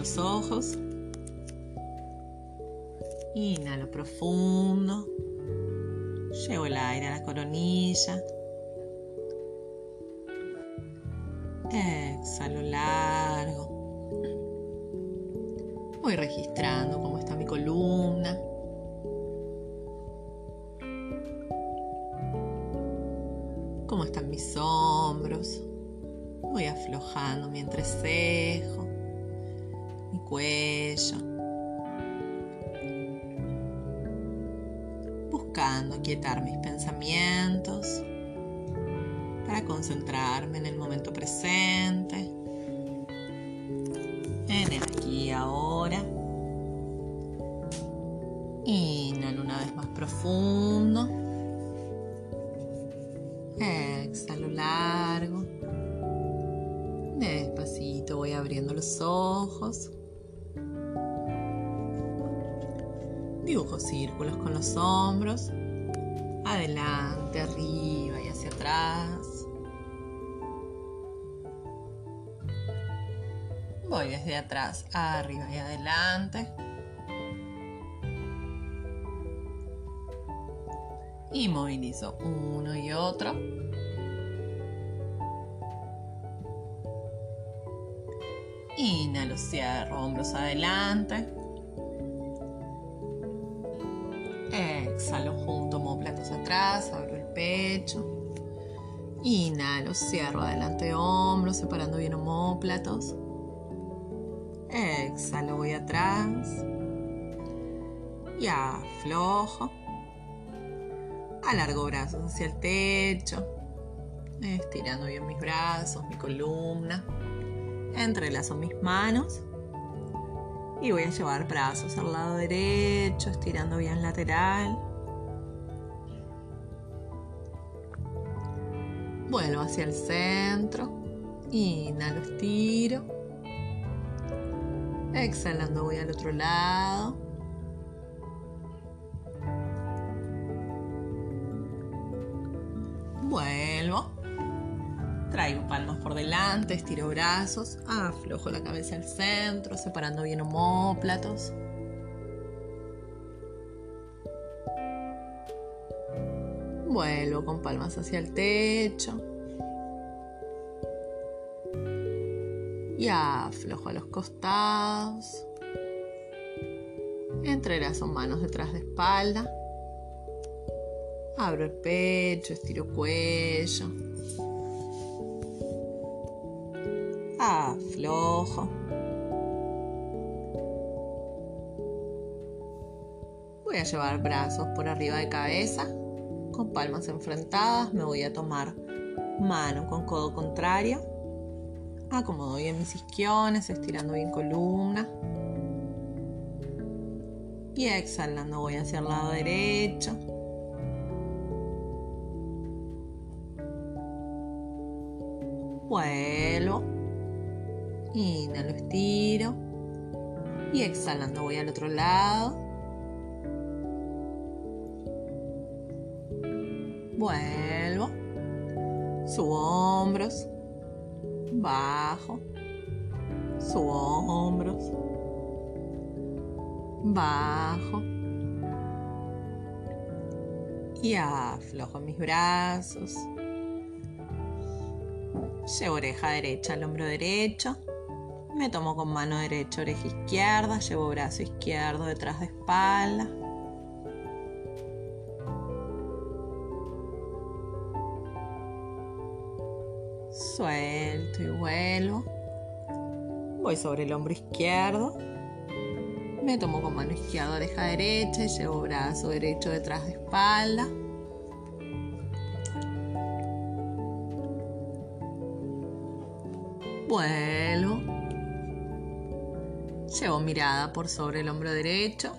Los ojos. Inhalo profundo. Llevo el aire a la coronilla. Círculos con los hombros. Adelante, arriba y hacia atrás. Voy desde atrás, arriba y adelante. Y movilizo uno y otro. Inhalo, cierro, hombros adelante. Cierro adelante hombros, separando bien homóplatos. Exhalo, voy atrás. Y aflojo. Alargo brazos hacia el techo. Estirando bien mis brazos, mi columna. Entrelazo mis manos. Y voy a llevar brazos al lado derecho, estirando bien lateral. Vuelvo hacia el centro. Inhalo, estiro. Exhalando voy al otro lado. Vuelvo. Traigo palmas por delante, estiro brazos, aflojo la cabeza al centro, separando bien homóplatos. Vuelvo con palmas hacia el techo. y aflojo a los costados. Entrelazo manos detrás de espalda. Abro el pecho, estiro cuello. Aflojo. Voy a llevar brazos por arriba de cabeza, palmas enfrentadas. Me voy a tomar mano con codo contrario Acomodo bien mis isquiones, estirando bien columna. Y exhalando voy hacia el lado derecho. Vuelvo. Inhalo, estiro. Y exhalando voy al otro lado. Vuelvo. Subo hombros bajo, subo hombros, bajo y aflojo mis brazos. Llevo oreja derecha al hombro derecho. Me tomo con mano derecha, oreja izquierda. Llevo brazo izquierdo detrás de espalda. Suelto y vuelvo. Voy sobre el hombro izquierdo. Me tomo con mano izquierda oreja derecha y llevo brazo derecho detrás de espalda. Vuelvo. Llevo mirada por sobre el hombro derecho.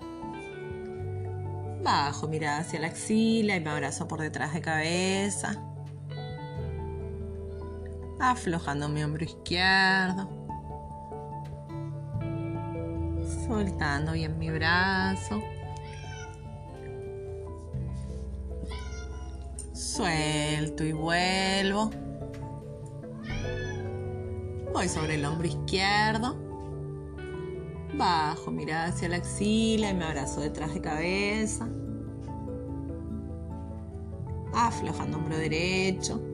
Bajo mirada hacia la axila y me abrazo por detrás de cabeza aflojando mi hombro izquierdo, soltando bien mi brazo, suelto y vuelvo. Voy sobre el hombro izquierdo, Bajo, mirada hacia la axila y me abrazo detrás de cabeza. Aflojando hombro derecho.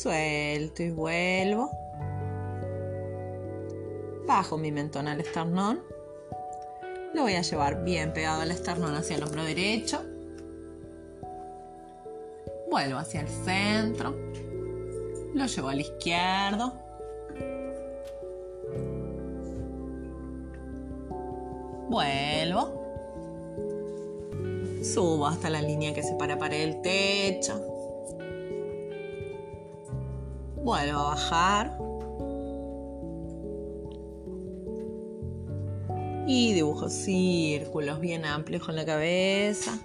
Suelto y vuelvo. Bajo mi mentón al esternón. Lo voy a llevar bien pegado al esternón hacia el hombro derecho. Vuelvo hacia el centro. Lo llevo al izquierdo. Vuelvo. Subo hasta la línea que separa pared del techo. A bajar. Y dibujo círculos bien amplios con la cabeza.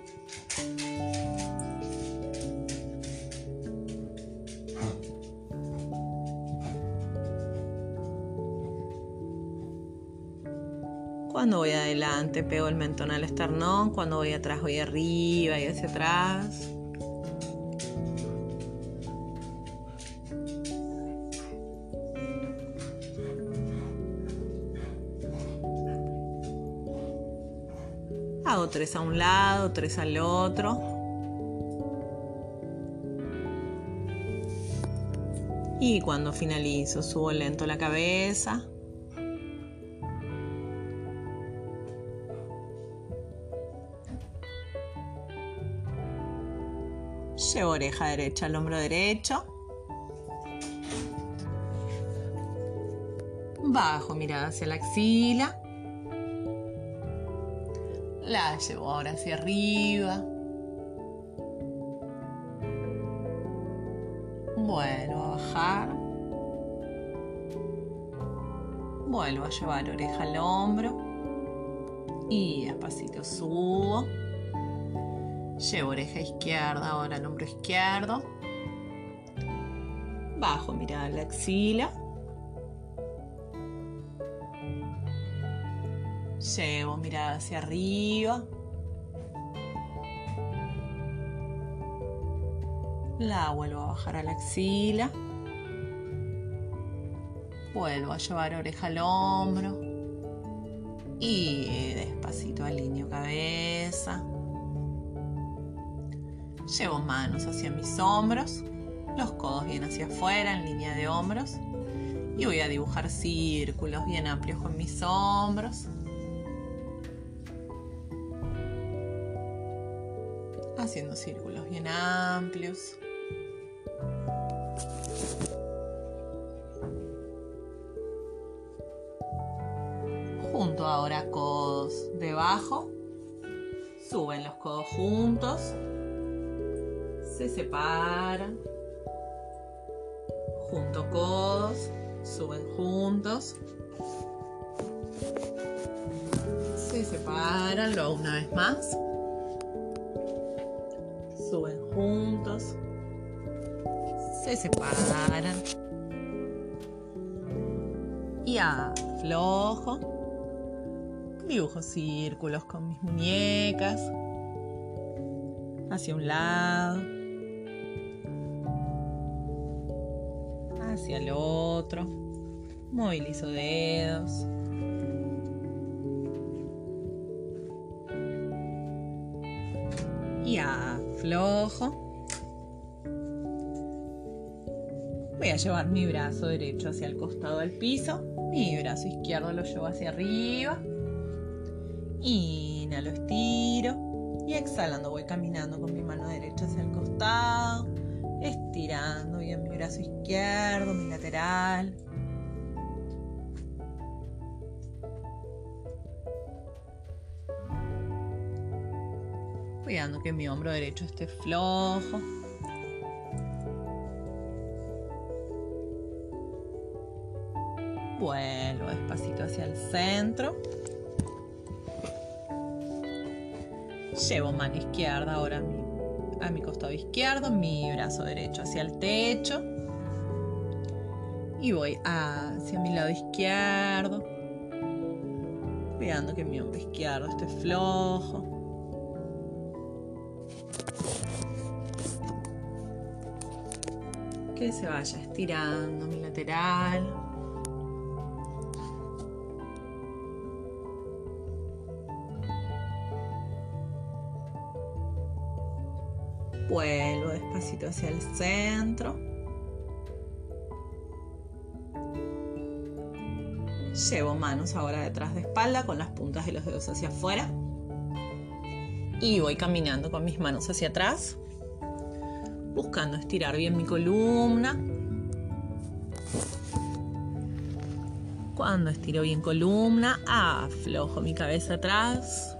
Cuando voy adelante pego el mentón al esternón, cuando voy atrás voy arriba y hacia atrás. Tres a un lado, tres al otro. Y cuando finalizo, subo lento la cabeza. Llevo oreja derecha al hombro derecho. Bajo mirada hacia la axila. La llevo ahora hacia arriba. Vuelvo a bajar. Vuelvo a llevar oreja al hombro. Y despacito subo. Llevo oreja izquierda ahora al hombro izquierdo. Bajo mirada la axila. Hacia arriba. La vuelvo a bajar a la axila. Vuelvo a llevar oreja al hombro. Y despacito alineo cabeza. Llevo manos hacia mis hombros, los codos bien hacia afuera en línea de hombros. Y voy a dibujar círculos bien amplios con mis hombros. Haciendo círculos bien amplios. Junto ahora codos debajo. Suben los codos juntos. Se separan, junto codos, suben juntos, se separan, luego una vez más, separan y aflojo, dibujo círculos con mis muñecas hacia un lado hacia el otro. Movilizo dedos. Y aflojo. A llevar mi brazo derecho hacia el costado del piso. Mi brazo izquierdo lo llevo hacia arriba. Inhalo, estiro. Y exhalando voy caminando con mi mano derecha hacia el costado estirando bien mi brazo izquierdo, mi lateral. Cuidando que mi hombro derecho esté flojo. Vuelvo despacito hacia el centro. Llevo mano izquierda ahora mi a mi costado izquierdo, mi brazo derecho hacia el techo. Y voy hacia mi lado izquierdo. Cuidando que mi hombro izquierdo esté flojo. Que se vaya estirando mi lateral. Vuelvo despacito hacia el centro. Llevo manos ahora detrás de espalda con las puntas de los dedos hacia afuera. Y voy caminando con mis manos hacia atrás, buscando estirar bien mi columna. Cuando estiro bien columna, aflojo mi cabeza atrás.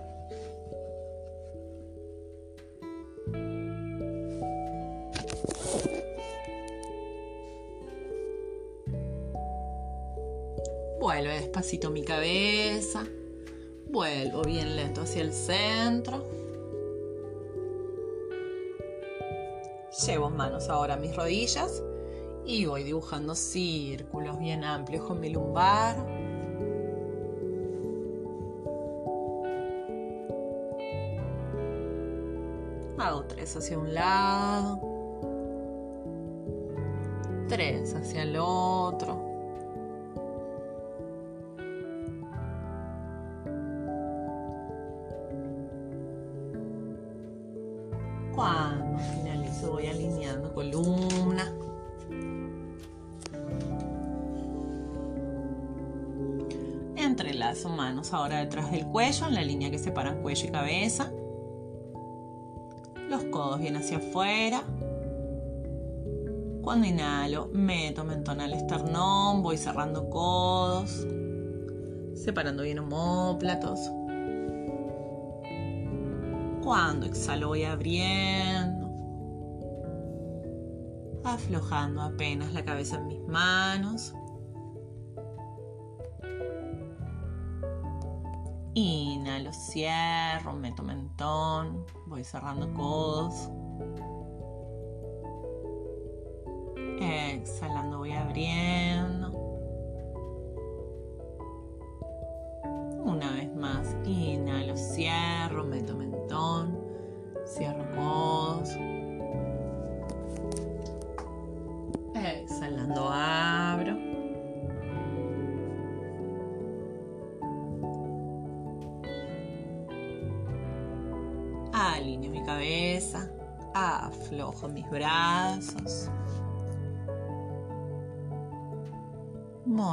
Despacito mi cabeza. Vuelvo bien lento hacia el centro. Llevo manos ahora a mis rodillas y voy dibujando círculos bien amplios con mi lumbar. Hago tres hacia un lado, tres hacia el otro. Ahora detrás del cuello en la línea que separa cuello y cabeza. Los codos bien hacia afuera. Cuando inhalo, meto mentón al esternón, voy cerrando codos, separando bien homóplatos. Cuando exhalo voy abriendo, aflojando apenas la cabeza en mis manos. Cierro, meto mentón, voy cerrando codos. Exhalando voy abriendo.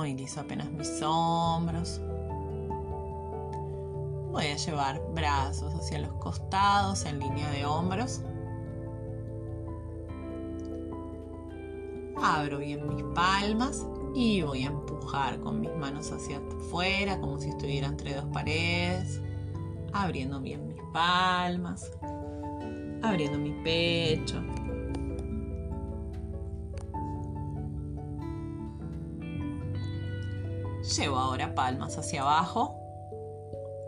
Movilizo apenas mis hombros. Voy a llevar brazos hacia los costados en línea de hombros. Abro bien mis palmas y voy a empujar con mis manos hacia afuera como si estuviera entre dos paredes. Abriendo bien mis palmas. Abriendo mi pecho. Llevo ahora palmas hacia abajo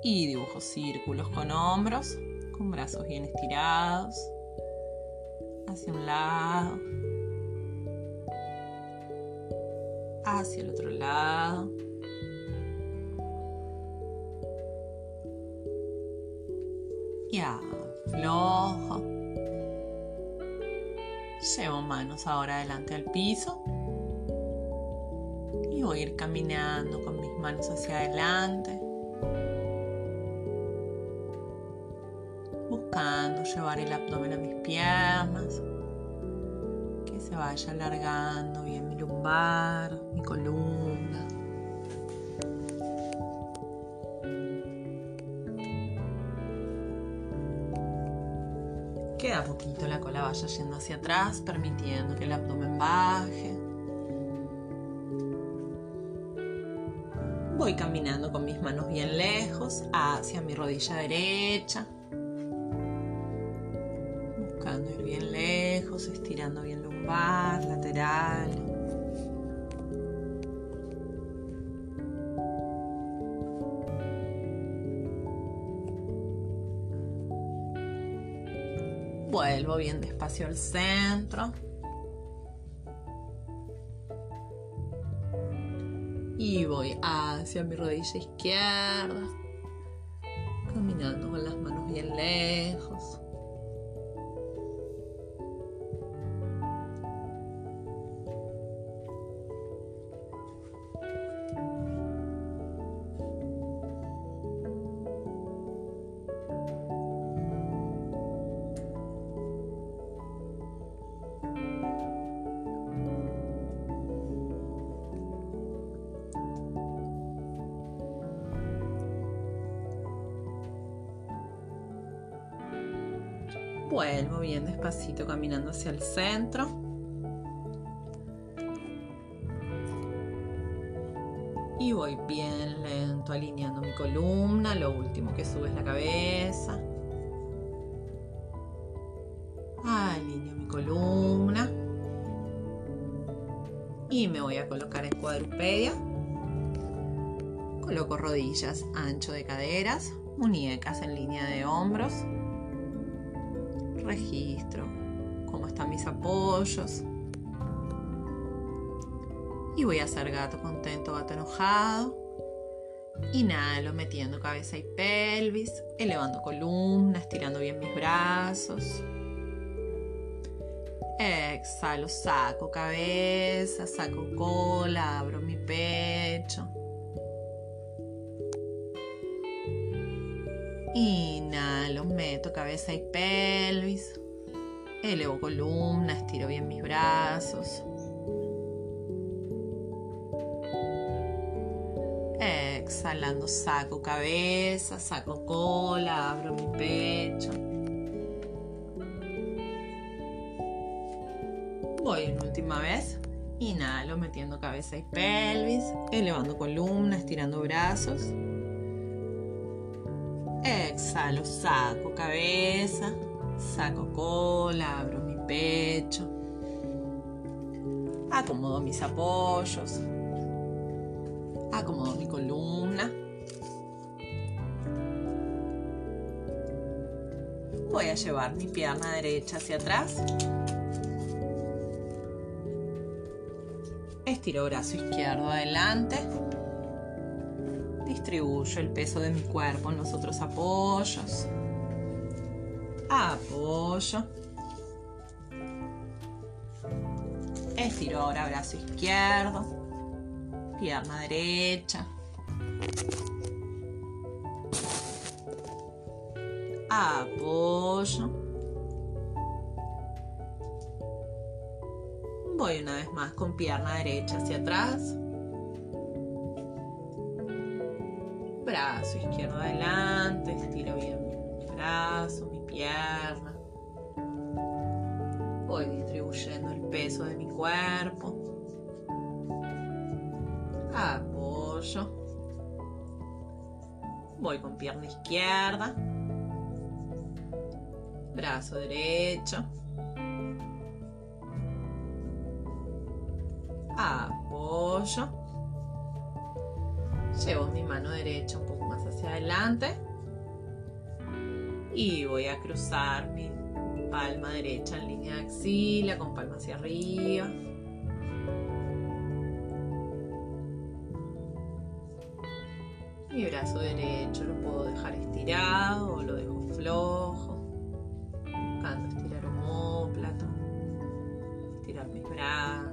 y dibujo círculos con hombros, con brazos bien estirados, hacia un lado, hacia el otro lado. Y aflojo. Llevo manos ahora delante al piso ir caminando con mis manos hacia adelante, buscando llevar el abdomen a mis piernas, que se vaya alargando bien mi lumbar, mi columna. Queda poquito la cola vaya yendo hacia atrás, permitiendo que el abdomen baje. Voy caminando con mis manos bien lejos hacia mi rodilla derecha. Buscando ir bien lejos, estirando bien lumbar, lateral. Vuelvo bien despacio al centro. Y voy hacia mi rodilla izquierda, caminando con las manos bien lejos. Caminando hacia el centro. Y voy bien lento alineando mi columna. Lo último que sube es la cabeza. Alineo mi columna. Y me voy a colocar en cuadrupedia. Coloco rodillas ancho de caderas, muñecas en línea de hombros. Registro cómo están mis apoyos. Y voy a hacer gato contento, gato enojado. Inhalo metiendo cabeza y pelvis, elevando columna, estirando bien mis brazos. Exhalo, saco cabeza, saco cola, abro mi pecho. Inhalo, meto cabeza y pelvis. Elevo columna, estiro bien mis brazos. Exhalando, saco cabeza, saco cola, abro mi pecho. Voy una última vez. Inhalo, metiendo cabeza y pelvis, elevando columna, estirando brazos. Exhalo, saco cabeza, saco cola, abro mi pecho. Acomodo mis apoyos. Acomodo mi columna. Voy a llevar mi pierna derecha hacia atrás. Estiro brazo izquierdo adelante distribuyo el peso de mi cuerpo en los otros apoyos. Apoyo. Estiro ahora brazo izquierdo, pierna derecha. Apoyo. Voy una vez más con pierna derecha hacia atrás. Brazo izquierdo adelante, estiro bien mi brazo, mi pierna. Voy distribuyendo el peso de mi cuerpo. Apoyo. Voy con pierna izquierda. Brazo derecho. Apoyo Llevo mi mano derecha un poco más hacia adelante. Y voy a cruzar mi palma derecha en línea de axila con palma hacia arriba. Mi brazo derecho lo puedo dejar estirado o lo dejo flojo. Buscando estirar homóplato. Estirar mis brazos.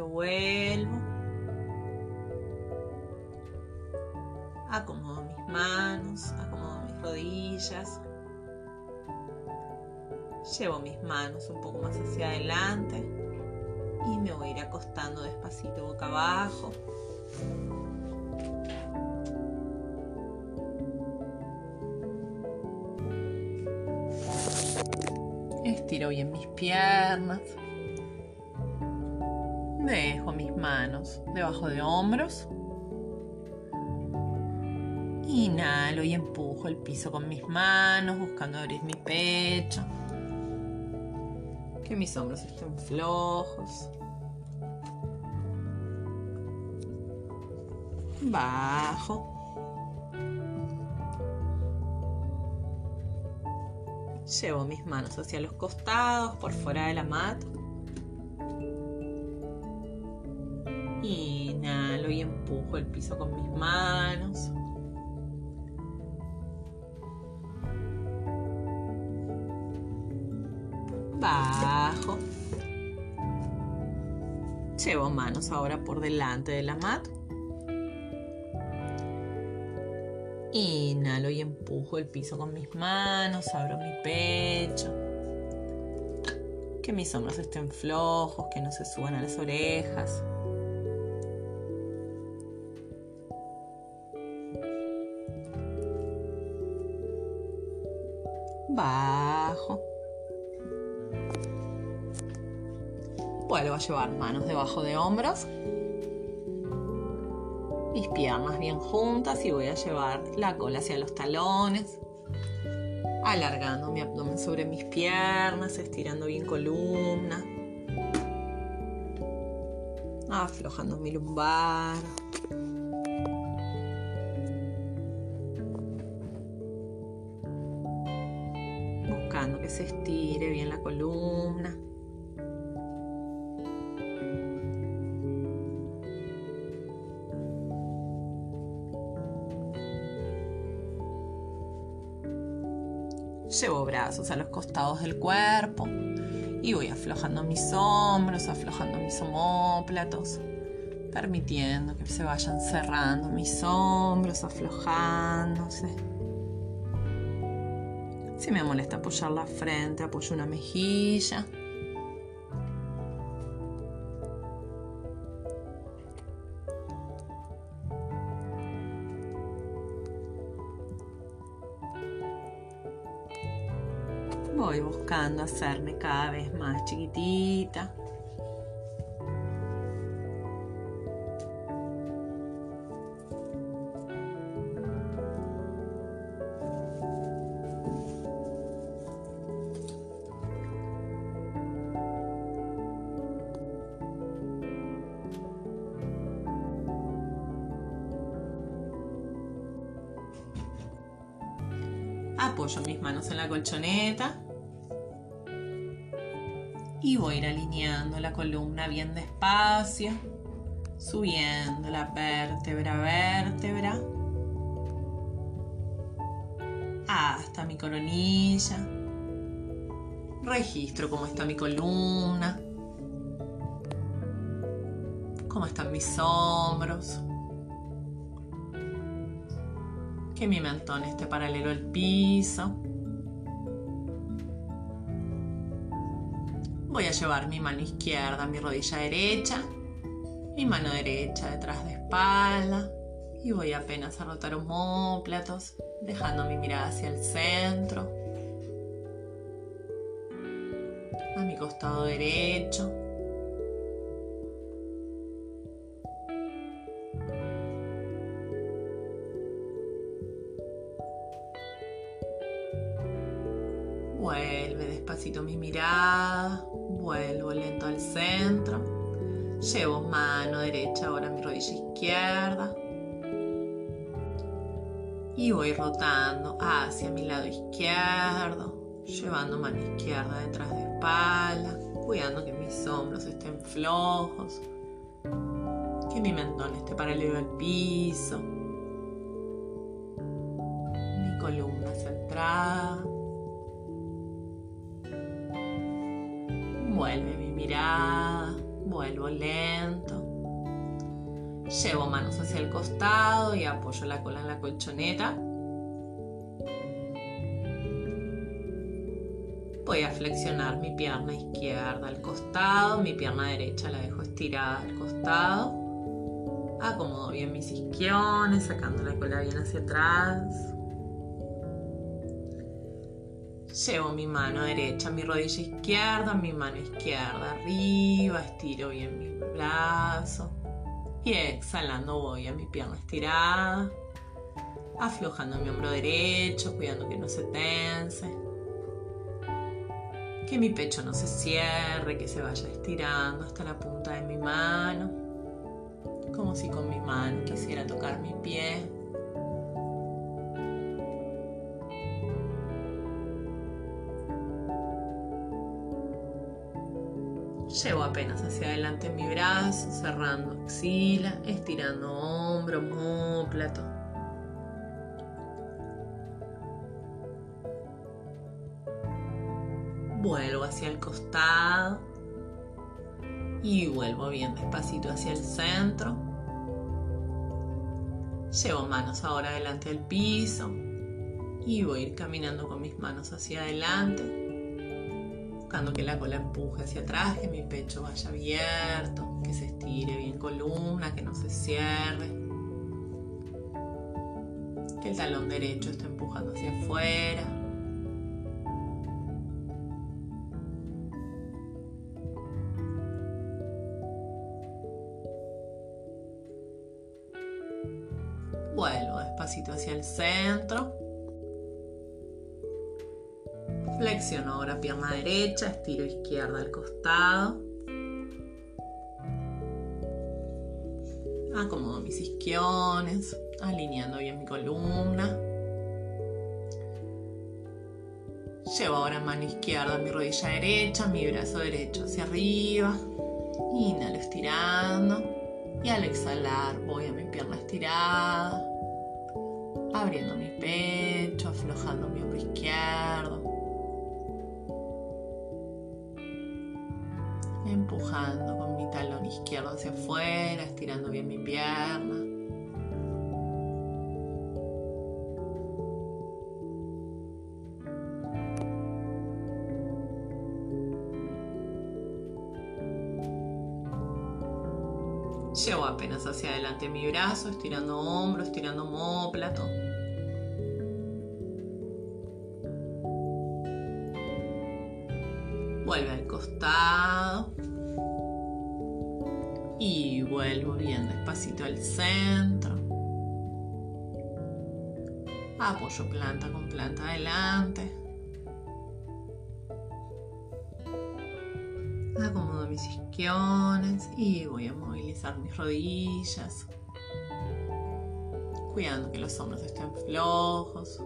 Vuelvo. Acomodo mis manos, acomodo mis rodillas. Llevo mis manos un poco más hacia adelante. Y me voy a ir acostando despacito boca abajo. Estiro bien mis piernas. Manos debajo de hombros. Inhalo y empujo el piso con mis manos, buscando abrir mi pecho. Que mis hombros estén flojos. Bajo. Llevo mis manos hacia los costados, por fuera de la mat. Con mis manos. Bajo. Llevo manos ahora por delante de la mat. Inhalo y empujo el piso con mis manos, abro mi pecho. Que mis hombros estén flojos, que no se suban a las orejas. Llevar manos debajo de hombros mis piernas bien juntas y voy a llevar la cola hacia los talones, alargando mi abdomen sobre mis piernas, estirando bien columna, aflojando mi lumbar. Brazos a los costados del cuerpo y voy aflojando mis hombros, aflojando mis omóplatos, permitiendo que se vayan cerrando mis hombros, aflojándose. Si me molesta apoyar la frente, apoyo una mejilla. Buscando hacerme cada vez más chiquitita. Apoyo mis manos en la colchoneta bien despacio, subiendo la vértebra a vértebra hasta mi coronilla. Registro cómo está mi columna, cómo están mis hombros, que mi mentón esté paralelo al piso. Llevar mi mano izquierda a mi rodilla derecha, mi mano derecha detrás de espalda y voy apenas a rotar homóplatos, dejando mi mirada hacia el centro, a mi costado derecho. Vuelve despacito mi mirada, vuelvo lento al centro. Llevo mano derecha ahora a mi rodilla izquierda. Y voy rotando hacia mi lado izquierdo, llevando mano izquierda detrás de espalda, cuidando que mis hombros estén flojos, que mi mentón esté paralelo al piso, mi columna centrada. Vuelve mi mirada, vuelvo lento. Llevo manos hacia el costado y apoyo la cola en la colchoneta. Voy a flexionar mi pierna izquierda al costado, mi pierna derecha la dejo estirada al costado. Acomodo bien mis isquiones, sacando la cola bien hacia atrás. Llevo mi mano derecha, mi rodilla izquierda, mi mano izquierda arriba, estiro bien mi brazo. Y exhalando voy a mi pierna estirada, aflojando mi hombro derecho, cuidando que no se tense. Que mi pecho no se cierre, que se vaya estirando hasta la punta de mi mano. Como si con mi mano quisiera tocar mi pie. Llevo apenas hacia adelante mi brazo, cerrando axila, estirando hombro, homóplato. Vuelvo hacia el costado y vuelvo bien despacito hacia el centro. Llevo manos ahora delante del piso y voy a ir caminando con mis manos hacia adelante que la cola empuje hacia atrás, que mi pecho vaya abierto, que se estire bien columna, que no se cierre. Que el talón derecho esté empujando hacia afuera. Vuelvo despacito hacia el centro. Flexiono ahora pierna derecha, estiro izquierda al costado. Acomodo mis isquiones, alineando bien mi columna. Llevo ahora mano izquierda mi rodilla derecha, mi brazo derecho hacia arriba. Inhalo estirando. Y al exhalar voy a mi pierna estirada. Abriendo mi pecho, aflojando mi hombro izquierdo. Empujando con mi talón izquierdo hacia afuera, estirando bien mi pierna. Llevo apenas hacia adelante mi brazo, estirando hombro, estirando homóplato. Vuelve al costado. Y vuelvo bien despacito al centro. Apoyo planta con planta adelante. Acomodo mis isquiones y voy a movilizar mis rodillas. Cuidando que los hombros estén flojos.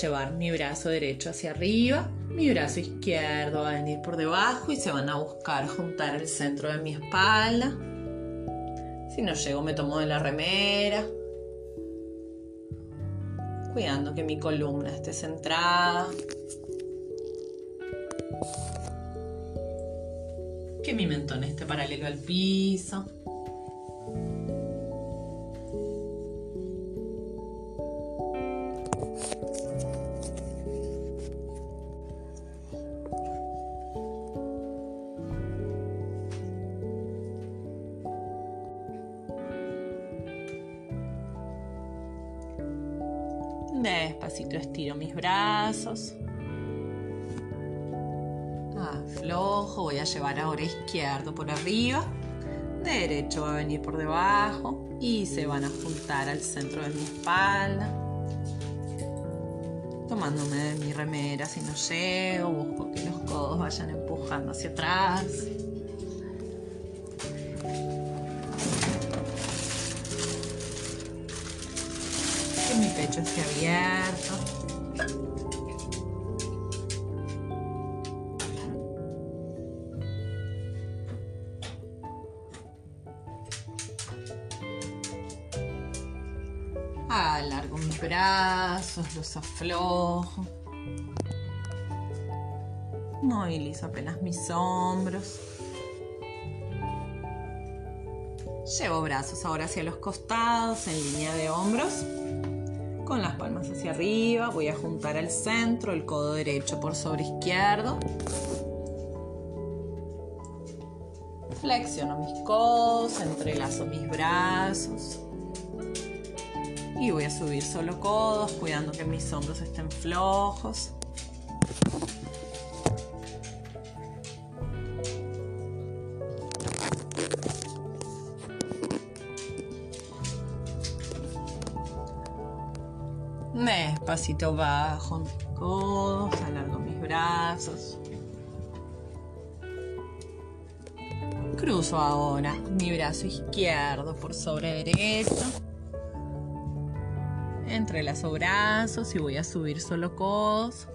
Llevar mi brazo derecho hacia arriba. Mi brazo izquierdo va a venir por debajo y se van a buscar juntar el centro de mi espalda. Si no llego me tomo de la remera. Cuidando que mi columna esté centrada. que mi mentón esté paralelo al piso. Mis brazos. Aflojo, voy a llevar ahora izquierdo por arriba. Derecho va a venir por debajo y se van a juntar al centro de mi espalda. Tomándome de mi remera si no llego, busco que los codos vayan empujando hacia atrás. Que mi pecho esté abierto. Los aflojo. Movilizo apenas mis hombros. Llevo brazos ahora hacia los costados, en línea de hombros. Con las palmas hacia arriba, voy a juntar al centro, el codo derecho por sobre izquierdo. Flexiono mis codos, entrelazo mis brazos. Y voy a subir solo codos, cuidando que mis hombros estén flojos. Despacito bajo mis codos, alargo mis brazos. Cruzo ahora mi brazo izquierdo por sobre derecho entrelazo brazos y voy a subir solo codos.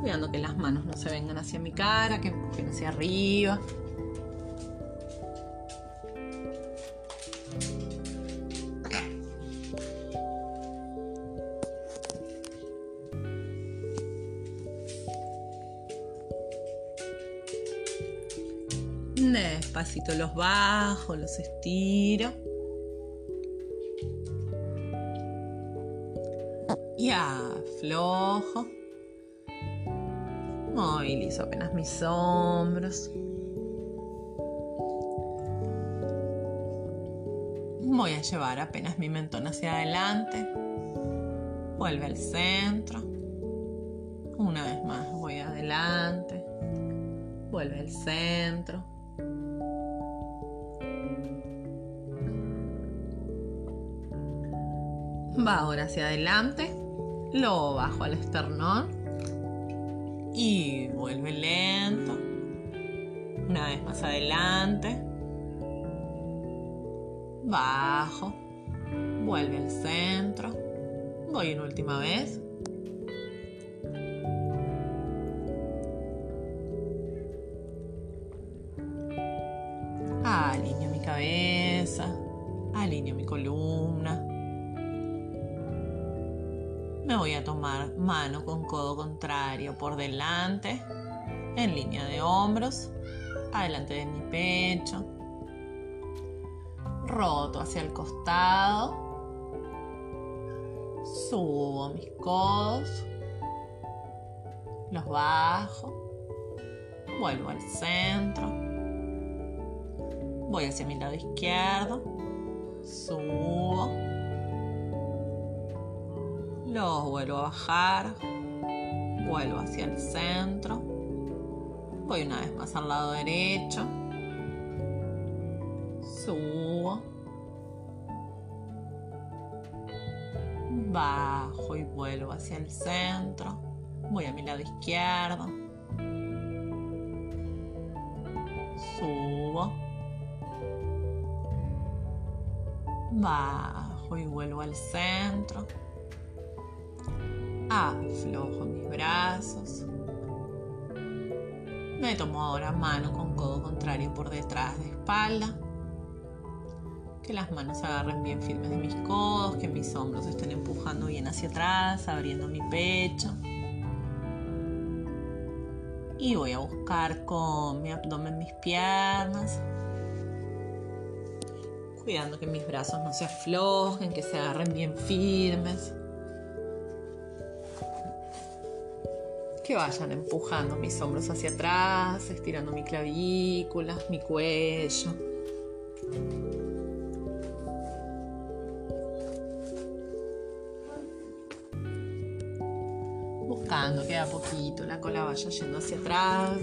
Cuidando que las manos no se vengan hacia mi cara, que empujen hacia arriba. Los bajo, los estiro. Y aflojo. Movilizo apenas mis hombros. Voy a llevar apenas mi mentón hacia adelante. Vuelve al centro. Una vez más voy adelante. Vuelve al centro. Va ahora hacia adelante. Lo bajo al esternón. Y vuelve lento. Una vez más adelante. Bajo. Vuelve al centro. Voy en última vez. Mano con codo contrario por delante, en línea de hombros, adelante de mi pecho. Roto hacia el costado. Subo mis codos. Los bajo. Vuelvo al centro. Voy hacia mi lado izquierdo. Subo los vuelvo a bajar, vuelvo hacia el centro, voy una vez más al lado derecho, subo, bajo y vuelvo hacia el centro, voy a mi lado izquierdo, subo, bajo y vuelvo al centro aflojo mis brazos. Me tomo ahora mano con codo contrario por detrás de espalda. Que las manos agarren bien firmes de mis codos, que mis hombros estén empujando bien hacia atrás, abriendo mi pecho. Y voy a buscar con mi abdomen mis piernas, cuidando que mis brazos no se aflojen, que se agarren bien firmes. que vayan empujando mis hombros hacia atrás, estirando mi clavícula, mi cuello. Buscando que a poquito la cola vaya yendo hacia atrás.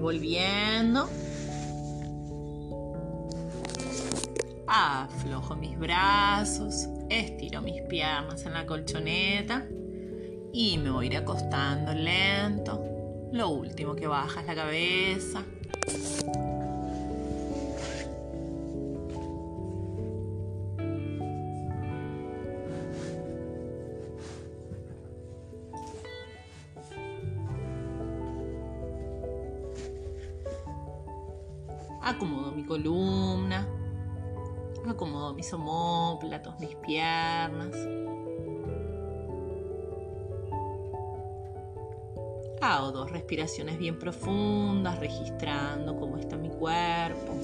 Ir volviendo. Aflojo mis brazos, estiro mis piernas en la colchoneta y me voy a ir acostando lento. Lo último que baja es la cabeza. Hago dos respiraciones bien profundas, registrando cómo está mi cuerpo.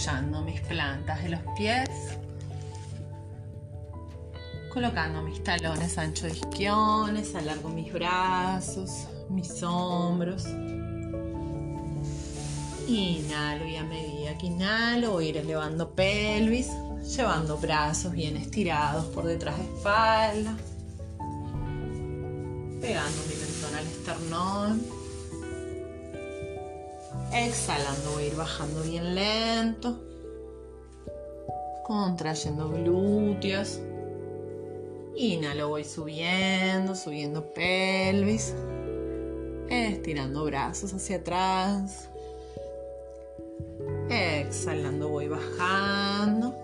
Apoyando mis plantas de los pies, colocando mis talones ancho de isquiones, alargo mis brazos, mis hombros. Inhalo y a medida que inhalo voy a ir elevando pelvis, llevando brazos bien estirados por detrás de espalda, pegando mi mentón al esternón. Exhalando voy a ir bajando bien lento. Contrayendo glúteos. Inhalo voy subiendo, subiendo pelvis. Estirando brazos hacia atrás. Exhalando voy bajando.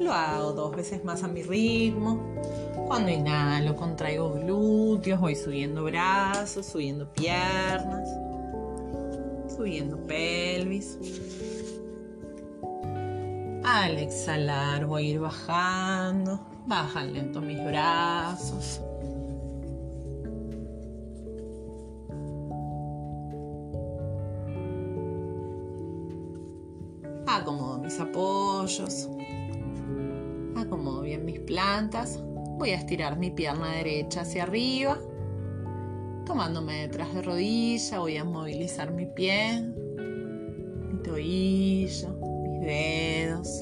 Lo hago dos veces más a mi ritmo. Cuando inhalo, contraigo glúteos, voy subiendo brazos, subiendo piernas, subiendo pelvis. Al exhalar voy a ir bajando, bajan lento mis brazos. Acomodo mis apoyos. Acomodo bien mis plantas. Voy a estirar mi pierna derecha hacia arriba. Tomándome detrás de rodilla, voy a movilizar mi pie, mi tobillo, mis dedos.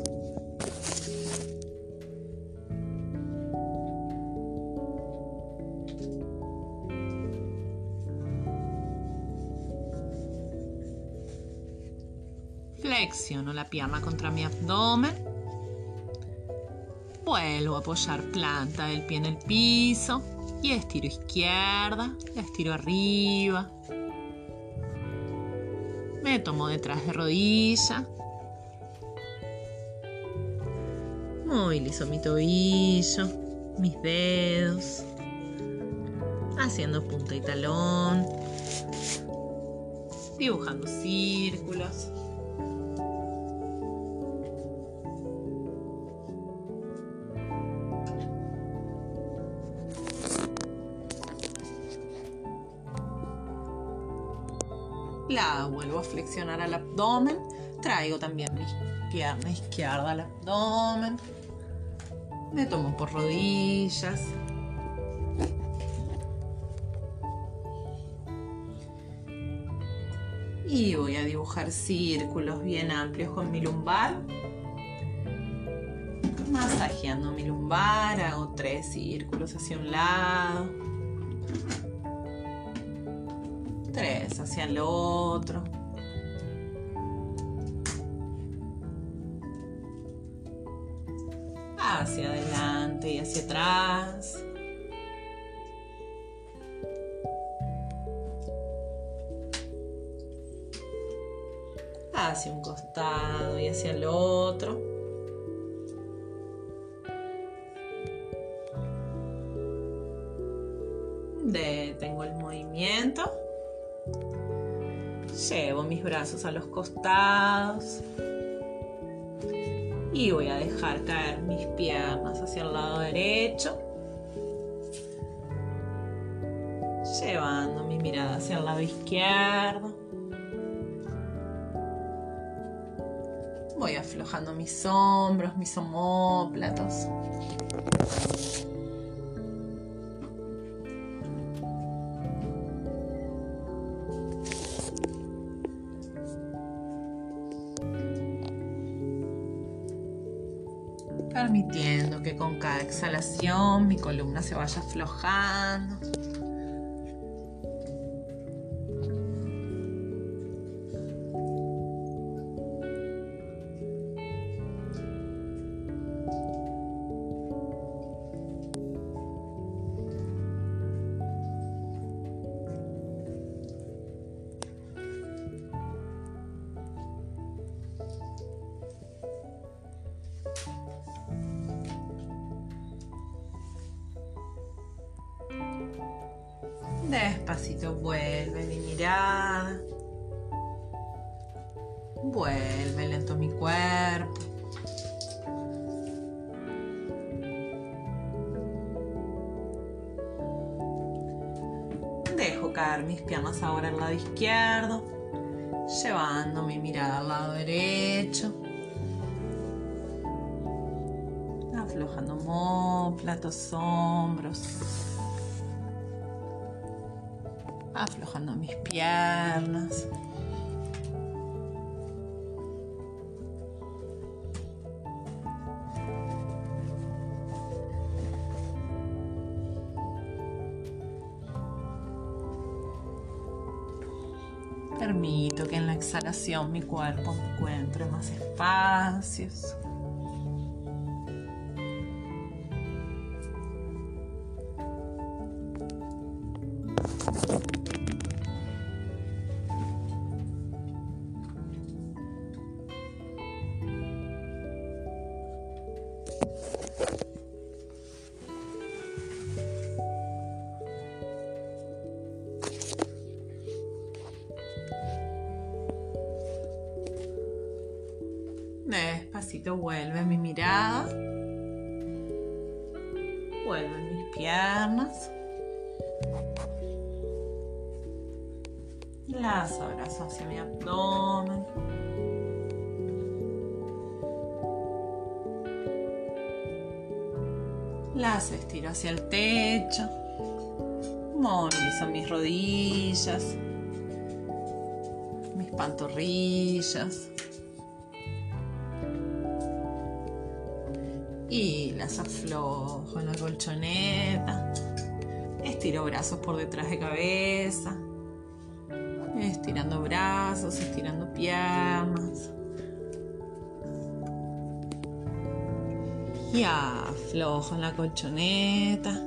Flexiono la pierna contra mi abdomen Vuelvo a apoyar planta del pie en el piso y estiro izquierda, estiro arriba. Me tomo detrás de rodilla. Movilizo mi tobillo, mis dedos, haciendo punta y talón, dibujando círculos. Vuelvo a flexionar al abdomen, traigo también mi pierna izquierda al abdomen, me tomo por rodillas. Y voy a dibujar círculos bien amplios con mi lumbar. Masajeando mi lumbar, hago tres círculos hacia un lado tres hacia el otro. hacia adelante y hacia atrás. Hacia un costado y hacia el otro. Detengo el movimiento. Llevo mis brazos a los costados. Y voy a dejar caer mis piernas hacia el lado derecho. Llevando mi mirada hacia el lado izquierdo. Voy aflojando mis hombros, mis homóplatos. Cada exhalación mi columna se vaya aflojando. Lado izquierdo, llevando mi mirada al lado derecho. Aflojando móplatos, hombros aflojando mis piernas. Permito que en la exhalación mi cuerpo encuentre más espacios. Hacia el techo. Movilizo mis rodillas. Mis pantorrillas. y las aflojo en la colchoneta. Estiro brazos por detrás de cabeza. Estirando brazos, estirando piernas. Y aflojo en la colchoneta.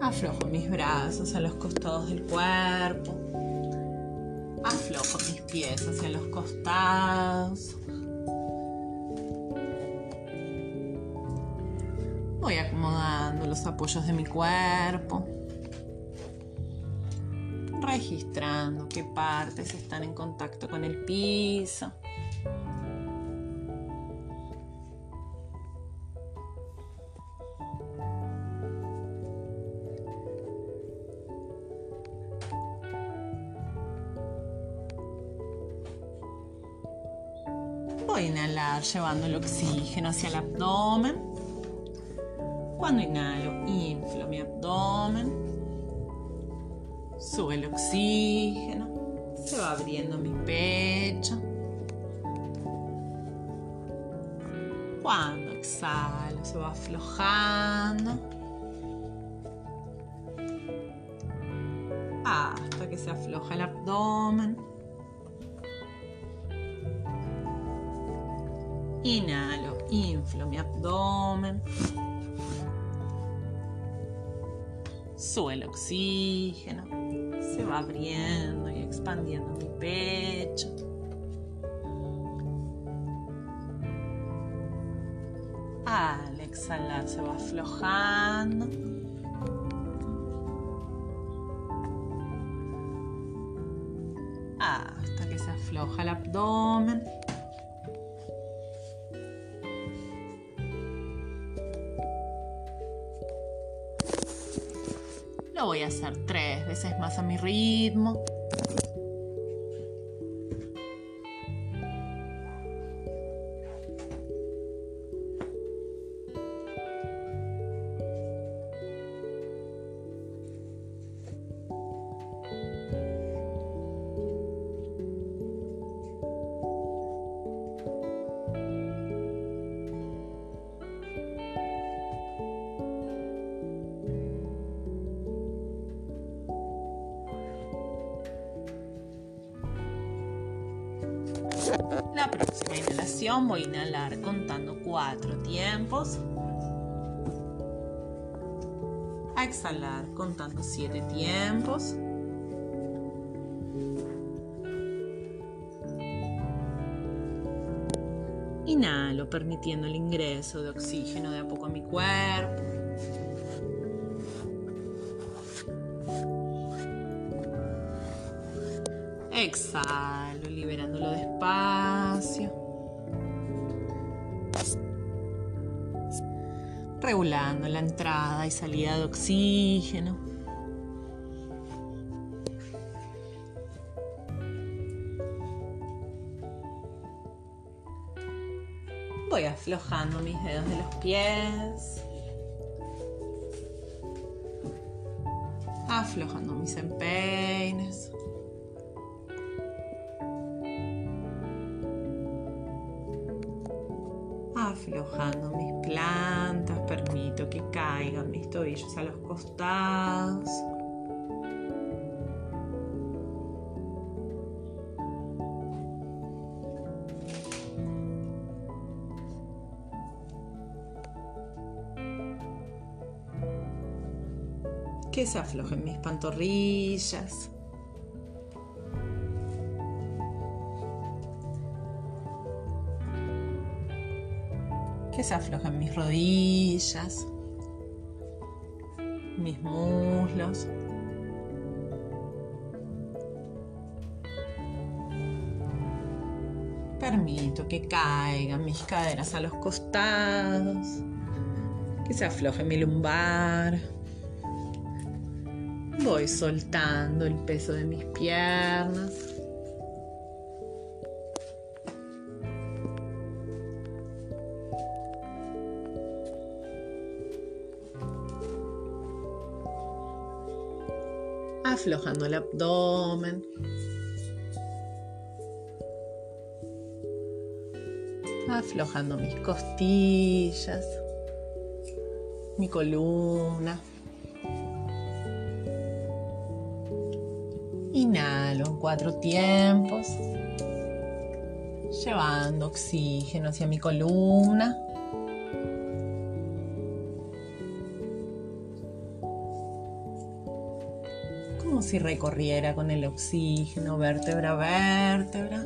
Aflojo mis brazos a los costados del cuerpo. Aflojo mis pies hacia los costados. Voy acomodando los apoyos de mi cuerpo, registrando qué partes están en contacto con el piso. Llevando el oxígeno hacia el abdomen. Cuando inhalo, inflo mi abdomen, sube el oxígeno, se va abriendo mi pecho. Cuando exhalo, se va aflojando. Hasta que se afloja el abdomen. Inhalo Inflo mi abdomen. Sube el oxígeno. Se va abriendo y expandiendo mi pecho. Al exhalar se va aflojando. Hasta que se afloja el abdomen. Voy a hacer tres veces más a mi ritmo. Cuatro tiempos. A exhalar contando siete tiempos. Inhalo permitiendo el ingreso de oxígeno de a poco a mi cuerpo. Entrada y salida de oxígeno. Voy aflojando mis dedos de los pies. Aflojando mis empeines. aflojando plantas, permito que caigan mis tobillos a los costados. Que se aflojen mis pantorrillas. Que se aflojen mis rodillas, mis muslos. Permito que caigan mis caderas a los costados, que se afloje mi lumbar. Voy soltando el peso de mis piernas. Aflojando el abdomen. Aflojando mis costillas, mi columna. Inhalo en cuatro tiempos, llevando oxígeno hacia mi columna. Si recorriera con el oxígeno vértebra a vértebra.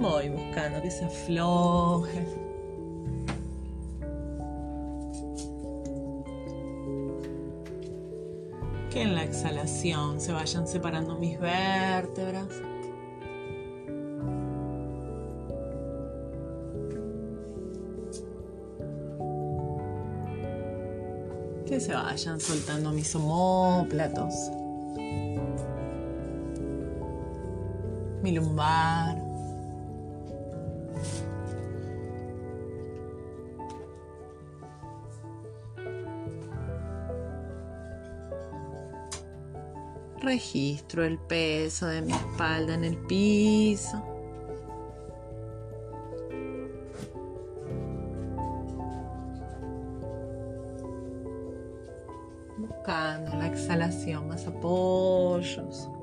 Voy buscando que se afloje. Que en la exhalación se vayan separando mis vértebras. Se vayan soltando mis homóplatos, mi lumbar. Registro el peso de mi espalda en el piso. Exhalación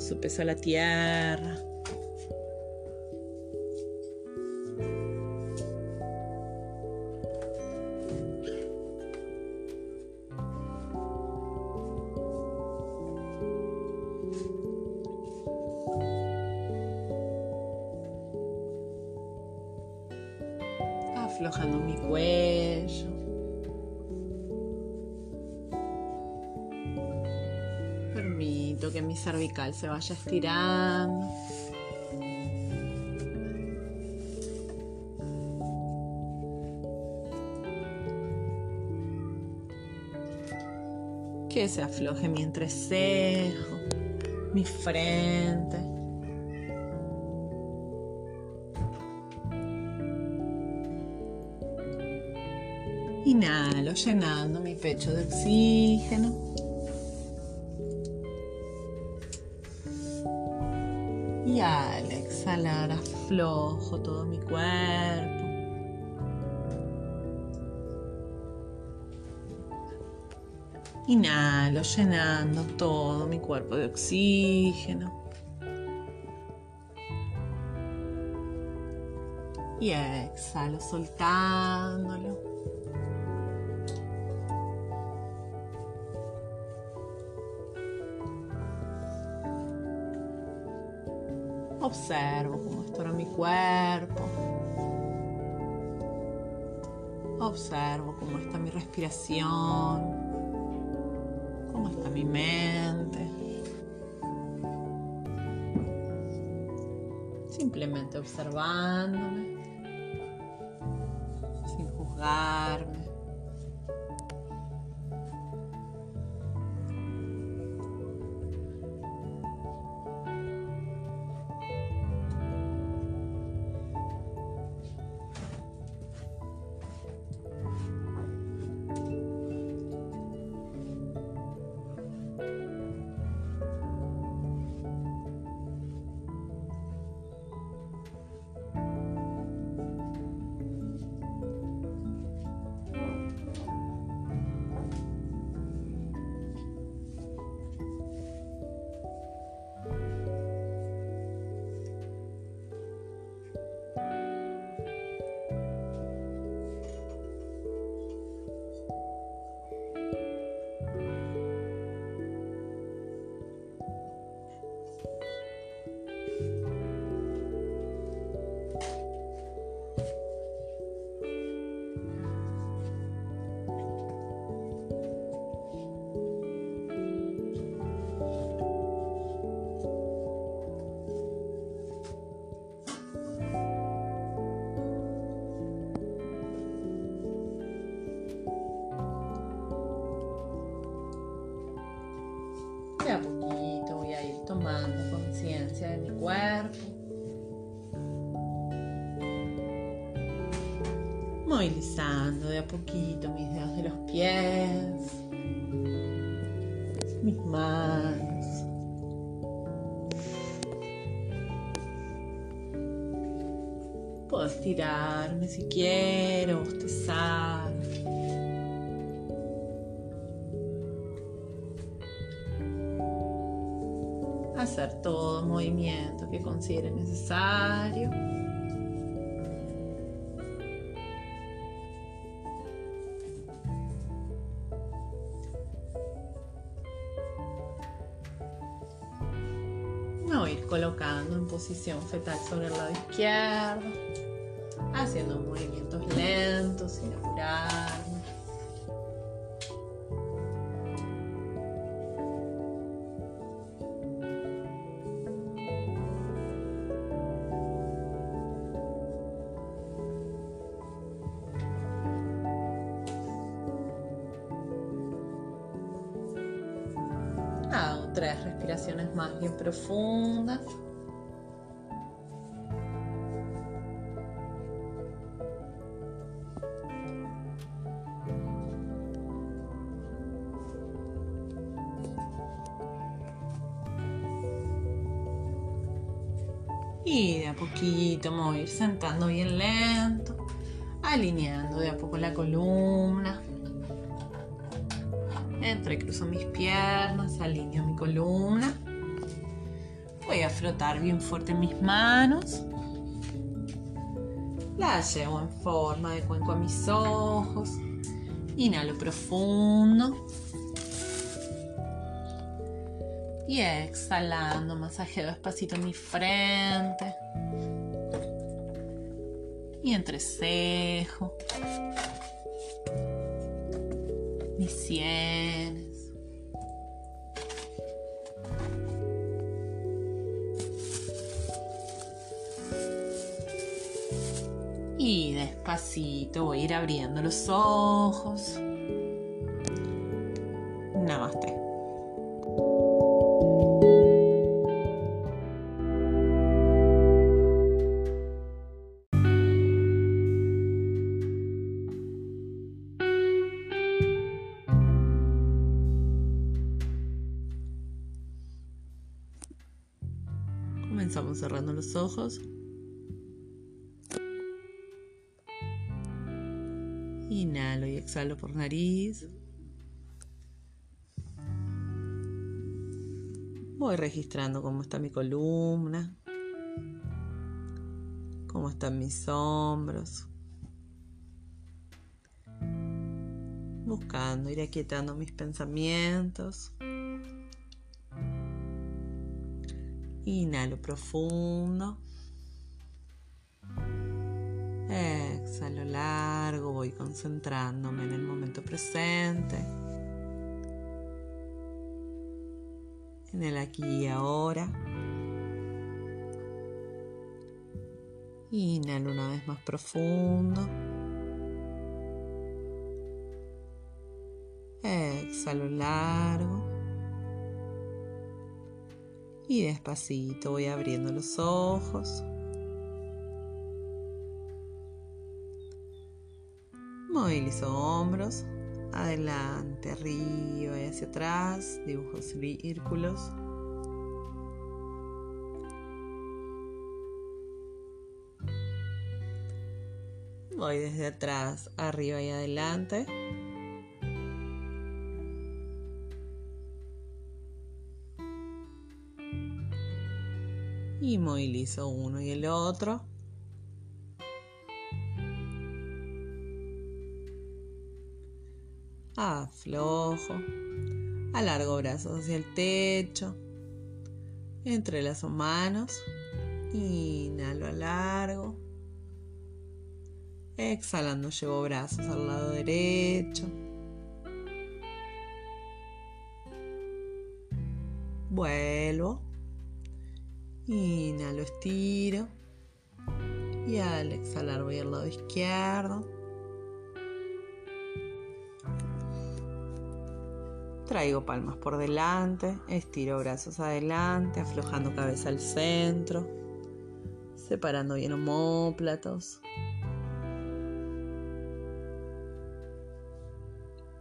su peso a la tierra. Se vaya estirando. Que se afloje mi entrecejo, mi frente. Inhalo llenando mi pecho de oxígeno. Aflojo todo mi cuerpo. Inhalo llenando todo mi cuerpo de oxígeno. Y exhalo soltándolo. Observo cómo está mi cuerpo. Observo cómo está mi respiración. Cómo está mi mente. Simplemente observándome. Movilizando de a poquito mis dedos de los pies, mis manos. Puedo estirarme si quiero, bostezar. hacer todo movimiento que considere necesario. Posición fetal sobre el lado izquierdo, haciendo movimientos lentos sin apurarme. Hago tres respiraciones más bien profundas. Poquito me voy a ir sentando bien lento, alineando de a poco la columna. Entrecruzo mis piernas, alineo mi columna. Voy a frotar bien fuerte mis manos. La llevo en forma de cuenco a mis ojos. Inhalo profundo. Y exhalando, masajeo despacito mi frente. Y entrecejo. Mis sienes. Y despacito voy a ir abriendo los ojos. Inhalo y exhalo por nariz. Voy registrando cómo está mi columna, cómo están mis hombros. Buscando ir aquietando mis pensamientos. Inhalo profundo. Exhalo largo, voy concentrándome en el momento presente. En el aquí y ahora. Inhalo una vez más profundo. Exhalo largo. Y despacito voy abriendo los ojos. Hombros, adelante, arriba y hacia atrás, dibujo círculos. Voy desde atrás, arriba y adelante. Y movilizo uno y el otro. Aflojo. Alargo brazos hacia el techo. Entrelazo manos. Inhalo, alargo. Exhalando, llevo brazos al lado derecho. Vuelvo. Inhalo, estiro. Y al exhalar voy al lado izquierdo. Traigo palmas por delante, estiro brazos adelante, aflojando cabeza al centro, separando bien homóplatos.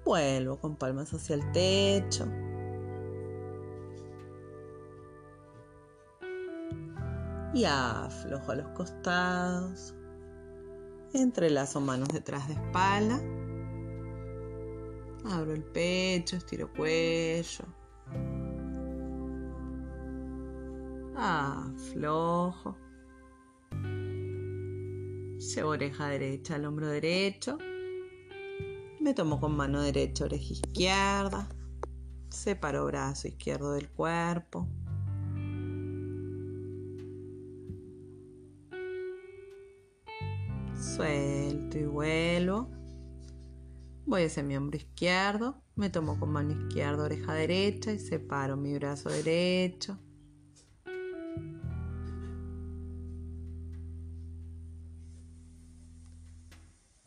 Vuelvo con palmas hacia el techo. Y aflojo a los costados. Entrelazo manos detrás de espalda. Abro el pecho, estiro cuello. Aflojo. Llevo oreja derecha al hombro derecho. Me tomo con mano derecha, oreja izquierda. Separo brazo izquierdo del cuerpo. Suelto y vuelvo. Voy hacia mi hombro izquierdo, me tomo con mano izquierda, oreja derecha y separo mi brazo derecho.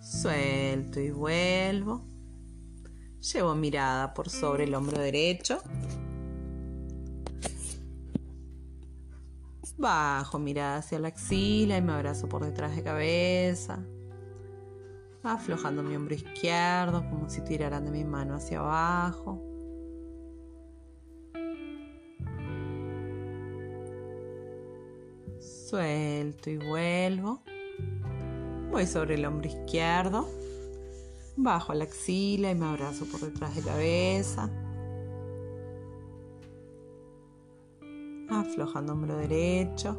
Suelto y vuelvo. Llevo mirada por sobre el hombro derecho. Bajo mirada hacia la axila y me abrazo por detrás de cabeza aflojando mi hombro izquierdo como si tiraran de mi mano hacia abajo. Suelto y vuelvo. Voy sobre el hombro izquierdo. Bajo la axila y me abrazo por detrás de la cabeza. Aflojando hombro derecho.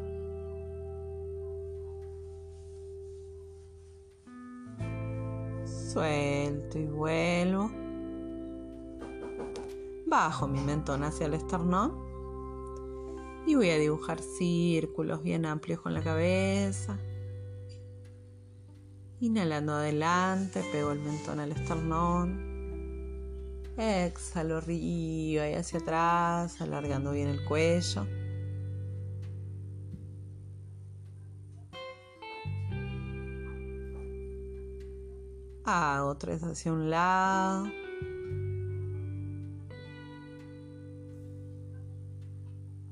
Suelto y vuelvo. Bajo mi mentón hacia el esternón. Y voy a dibujar círculos bien amplios con la cabeza. Inhalando adelante, pego el mentón al esternón. Exhalo arriba y hacia atrás, alargando bien el cuello. Hago tres hacia un lado.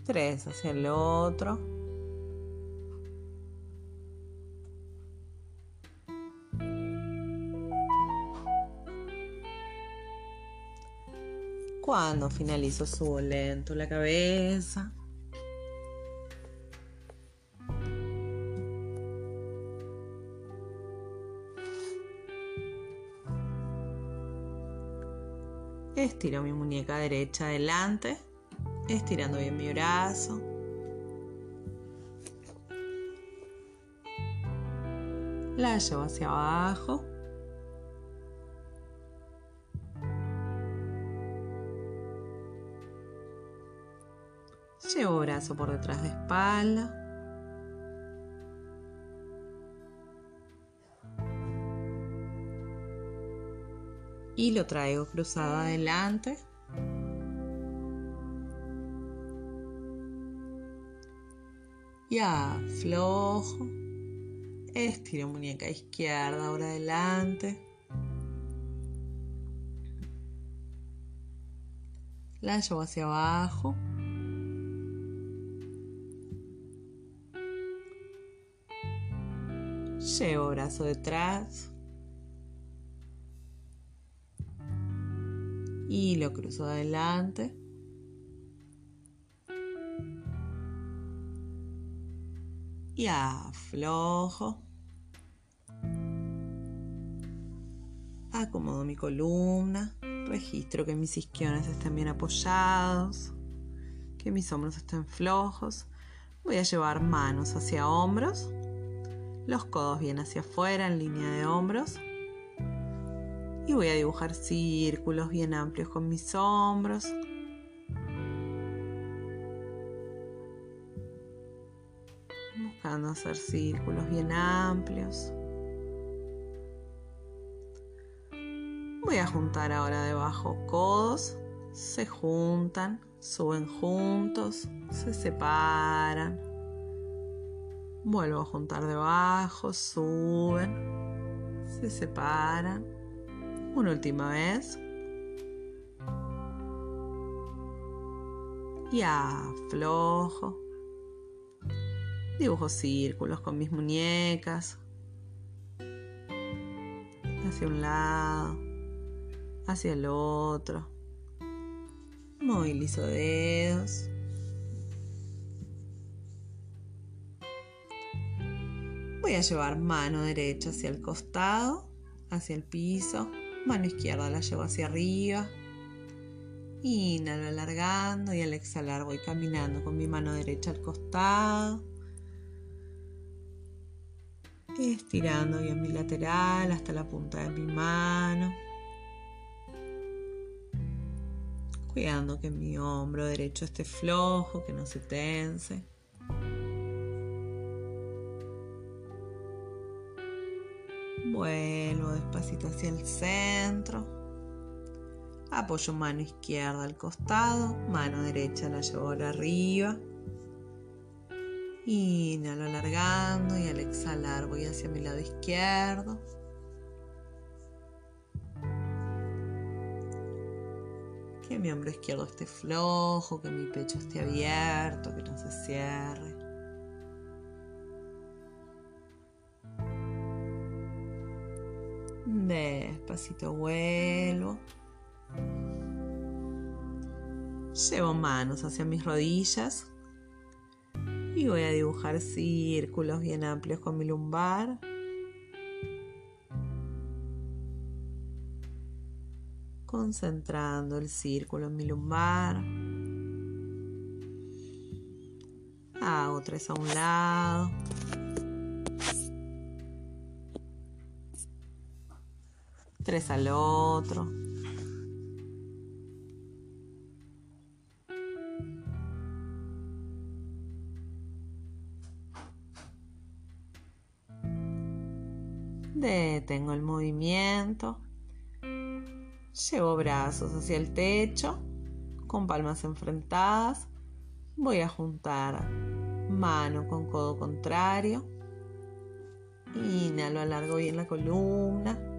Tres hacia el otro. Cuando finalizo subo lento la cabeza. Estiro mi muñeca derecha adelante, estirando bien mi brazo. La llevo hacia abajo. Llevo brazo por detrás de espalda. Y lo traigo cruzado adelante. Y aflojo. Estiro muñeca izquierda ahora adelante. La llevo hacia abajo. Llevo brazo detrás. Y lo cruzo adelante. Y aflojo. Acomodo mi columna. Registro que mis isquiones estén bien apoyados. Que mis hombros estén flojos. Voy a llevar manos hacia hombros los codos bien hacia afuera en línea de hombros. Y voy a dibujar círculos bien amplios con mis hombros. Buscando hacer círculos bien amplios. Voy a juntar ahora debajo codos, se juntan, suben juntos, se separan Vuelvo a juntar debajo, suben, se separan. Una última vez. Y aflojo. Dibujo círculos con mis muñecas. Hacia un lado, hacia el otro. Movilizo dedos. Voy a llevar mano derecha hacia el costado, hacia el piso, mano izquierda la llevo hacia arriba. Inhalo alargando y al exhalar voy caminando con mi mano derecha al costado. Estirando bien mi lateral hasta la punta de mi mano. Cuidando que mi hombro derecho esté flojo, que no se tense. Vuelvo despacito hacia el centro. Apoyo mano izquierda al costado, mano derecha la llevo ahora arriba. Inhalo alargando y al exhalar voy hacia mi lado izquierdo. Que mi hombro izquierdo esté flojo, que mi pecho esté abierto, que no se cierre. Despacito vuelvo. Llevo manos hacia mis rodillas y voy a dibujar círculos bien amplios con mi lumbar. Concentrando el círculo en mi lumbar. Hago tres a un lado. Tres al otro. Detengo el movimiento. Llevo brazos hacia el techo, con palmas enfrentadas. Voy a juntar mano con codo contrario. Inhalo, alargo bien la columna.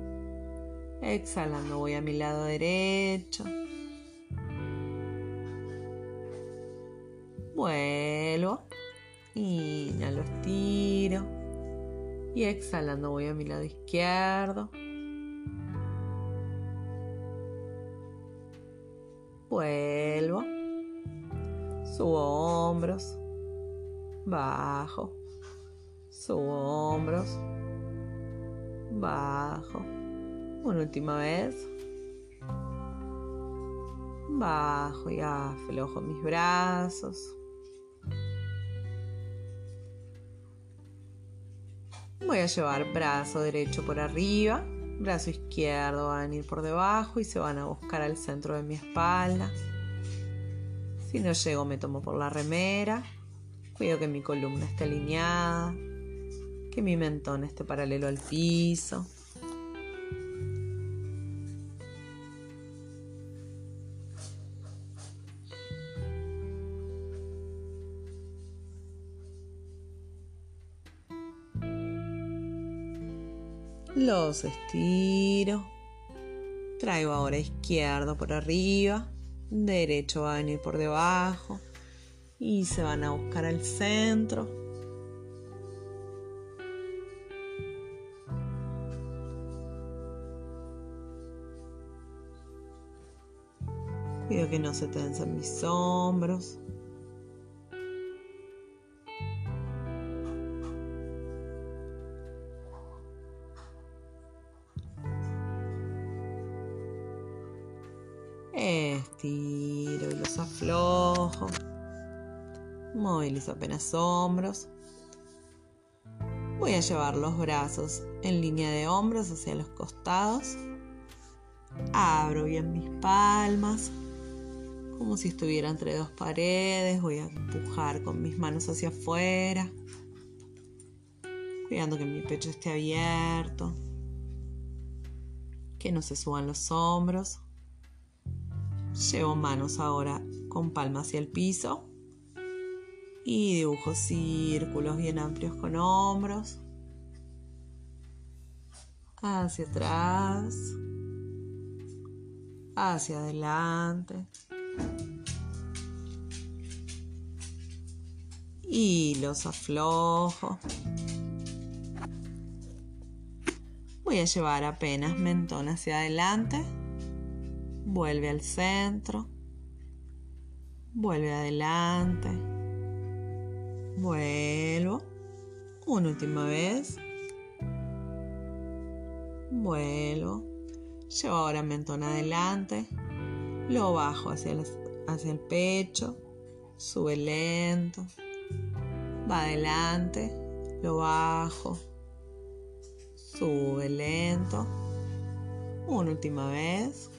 Exhalando voy a mi lado derecho. Vuelvo. Inhalo, estiro y exhalando voy a mi lado izquierdo. Vuelvo. Subo hombros. Bajo. Subo hombros. Bajo. Una última vez. Bajo y aflojo mis brazos. Voy a llevar brazo derecho por arriba, brazo izquierdo va a venir por debajo y se van a buscar al centro de mi espalda. Si no llego me tomo por la remera, cuido que mi columna esté alineada, que mi mentón esté paralelo al piso. Los estiro. Traigo ahora izquierdo por arriba. Derecho va a venir por debajo. Y se van a buscar al centro. Cuido que no se tensen mis hombros. Estiro y los aflojo. Movilizo apenas hombros. Voy a llevar los brazos en línea de hombros hacia los costados. Abro bien mis palmas, como si estuviera entre dos paredes. Voy a empujar con mis manos hacia afuera, cuidando que mi pecho esté abierto, que no se suban los hombros. Llevo manos ahora con palmas hacia el piso y dibujo círculos bien amplios con hombros. Hacia atrás. Hacia adelante. Y los aflojo. Voy a llevar apenas mentón hacia adelante Vuelve al centro. Vuelve adelante. Vuelvo. Una última vez. Vuelvo. Llevo ahora mentón adelante. Lo bajo hacia hacia el pecho. Sube lento. Va adelante. Lo bajo. Sube lento. Una última vez.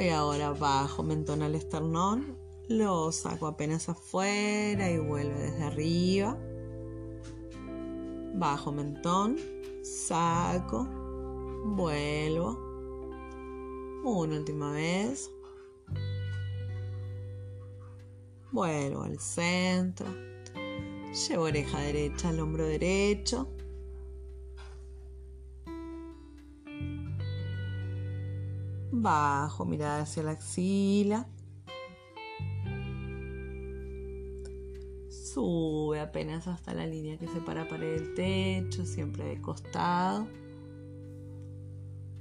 Voy ahora bajo mentón al esternón, lo saco apenas afuera y vuelve desde arriba. Bajo mentón, saco, vuelvo. Una última vez. Vuelvo al centro. Llevo oreja derecha al hombro derecho. Bajo, mirada hacia la axila. Sube apenas hasta la línea que separa pared del techo, siempre de costado.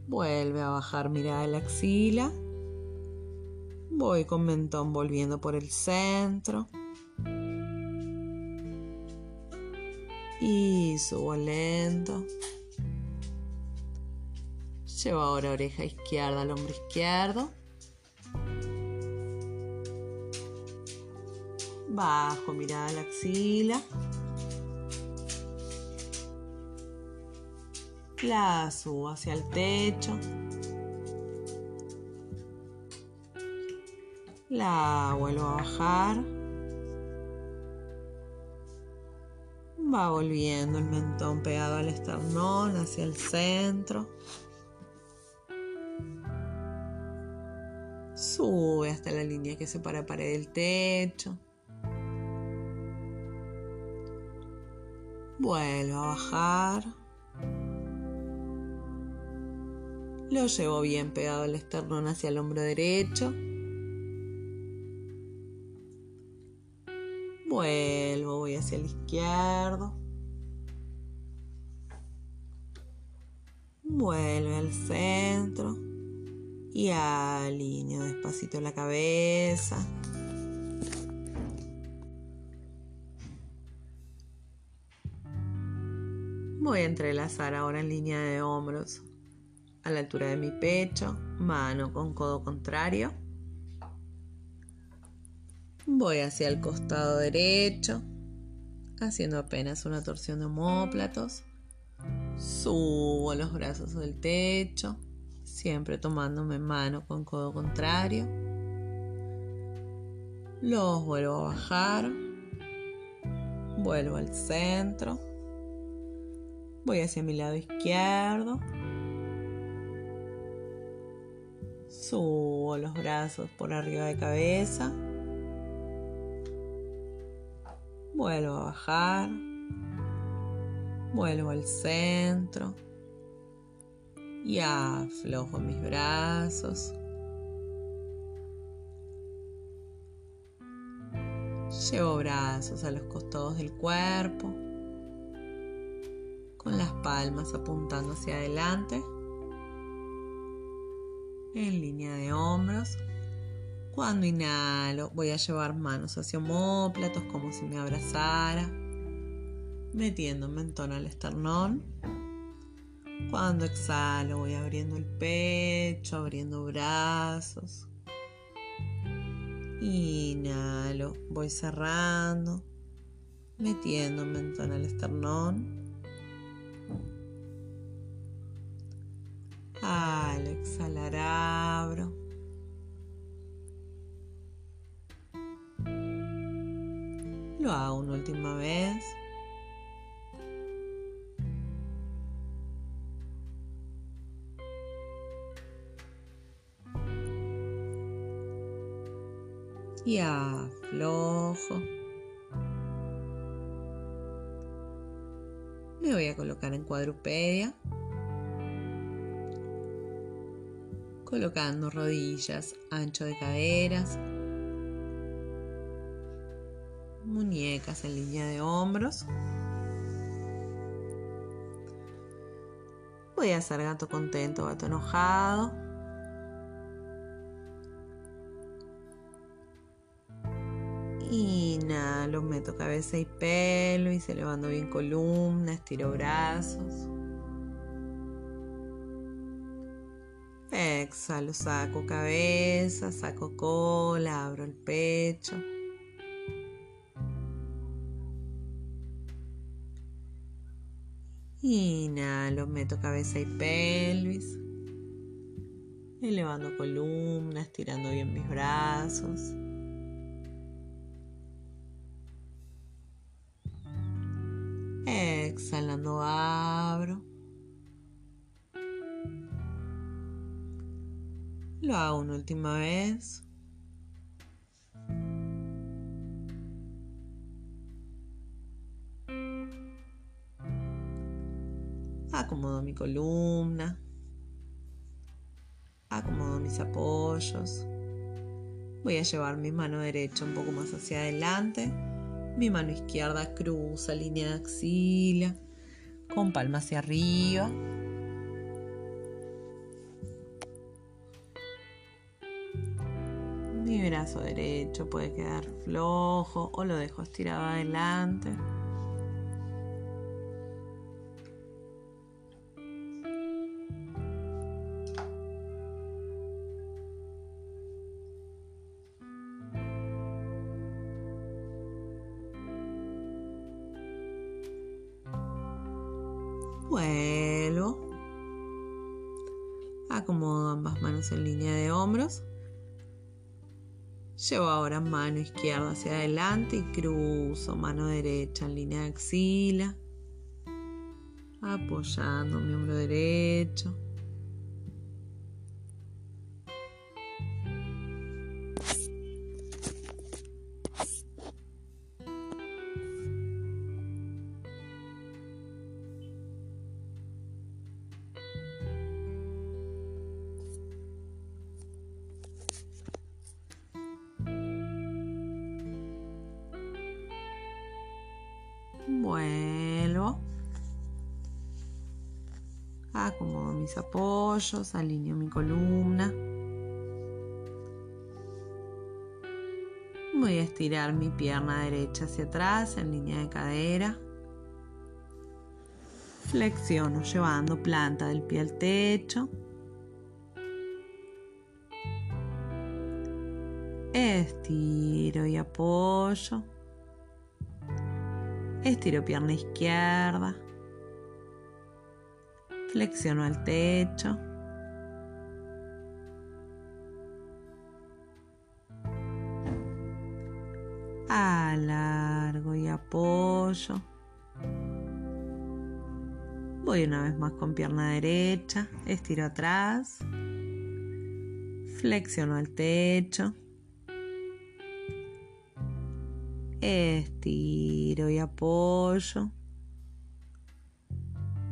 Vuelve a bajar mirada de la axila. Voy con mentón volviendo por el centro. Y subo lento. Llevo ahora oreja izquierda al hombro izquierdo. Bajo, mirada la axila. La subo hacia el techo. La vuelvo a bajar. Va volviendo el mentón pegado al esternón hacia el centro. Sube hasta la línea que separa pared del techo. Vuelvo a bajar. Lo llevo bien pegado al esternón hacia el hombro derecho. Vuelvo, voy hacia el izquierdo. Vuelve al centro y alineo despacito la cabeza. Voy a entrelazar ahora en línea de hombros a la altura de mi pecho, mano con codo contrario. Voy hacia el costado derecho, haciendo apenas una torsión de homóplatos. Subo los brazos del techo, siempre tomándome mano con codo contrario. Los vuelvo a bajar. Vuelvo al centro. Voy hacia mi lado izquierdo. Subo los brazos por arriba de cabeza. Vuelvo a bajar. Vuelvo al centro. Y aflojo mis brazos. Llevo brazos a los costados del cuerpo, con las palmas apuntando hacia adelante, en línea de hombros. Cuando inhalo, voy a llevar manos hacia homóplatos como si me abrazara, metiendo mentón al esternón. Cuando exhalo, voy abriendo el pecho, abriendo brazos. Inhalo, voy cerrando, metiendo mentón al esternón. Al exhalar, abro. Lo hago una última vez. Y aflojo. Me voy a colocar en cuadrupedia. Colocando rodillas ancho de caderas, muñecas en línea de hombros. Voy a hacer gato contento, gato enojado. Inhalo, meto cabeza y pelo y se bien columna, estiro brazos. Exhalo, saco cabeza, saco cola, abro el pecho. Inhalo, meto cabeza y pelvis. Elevando columna, estirando bien mis brazos. Exhalando, abro. Lo hago una última vez. Acomodo mi columna. Acomodo mis apoyos. Voy a llevar mi mano derecha un poco más hacia adelante. Mi mano izquierda cruza línea de axila. Con palma hacia arriba. Mi brazo derecho puede quedar flojo o lo dejo estirado adelante. Llevo ahora mano izquierda hacia adelante y cruzo mano derecha en línea de axila. Apoyando mi hombro derecho. Apoyos, alineo mi columna. Voy a estirar mi pierna derecha hacia atrás en línea de cadera. Flexiono llevando planta del pie al techo. Estiro y apoyo. Estiro pierna izquierda. Flexiono al techo. Una vez más con pierna derecha. Estiro atrás. Flexiono al techo. Estiro y apoyo.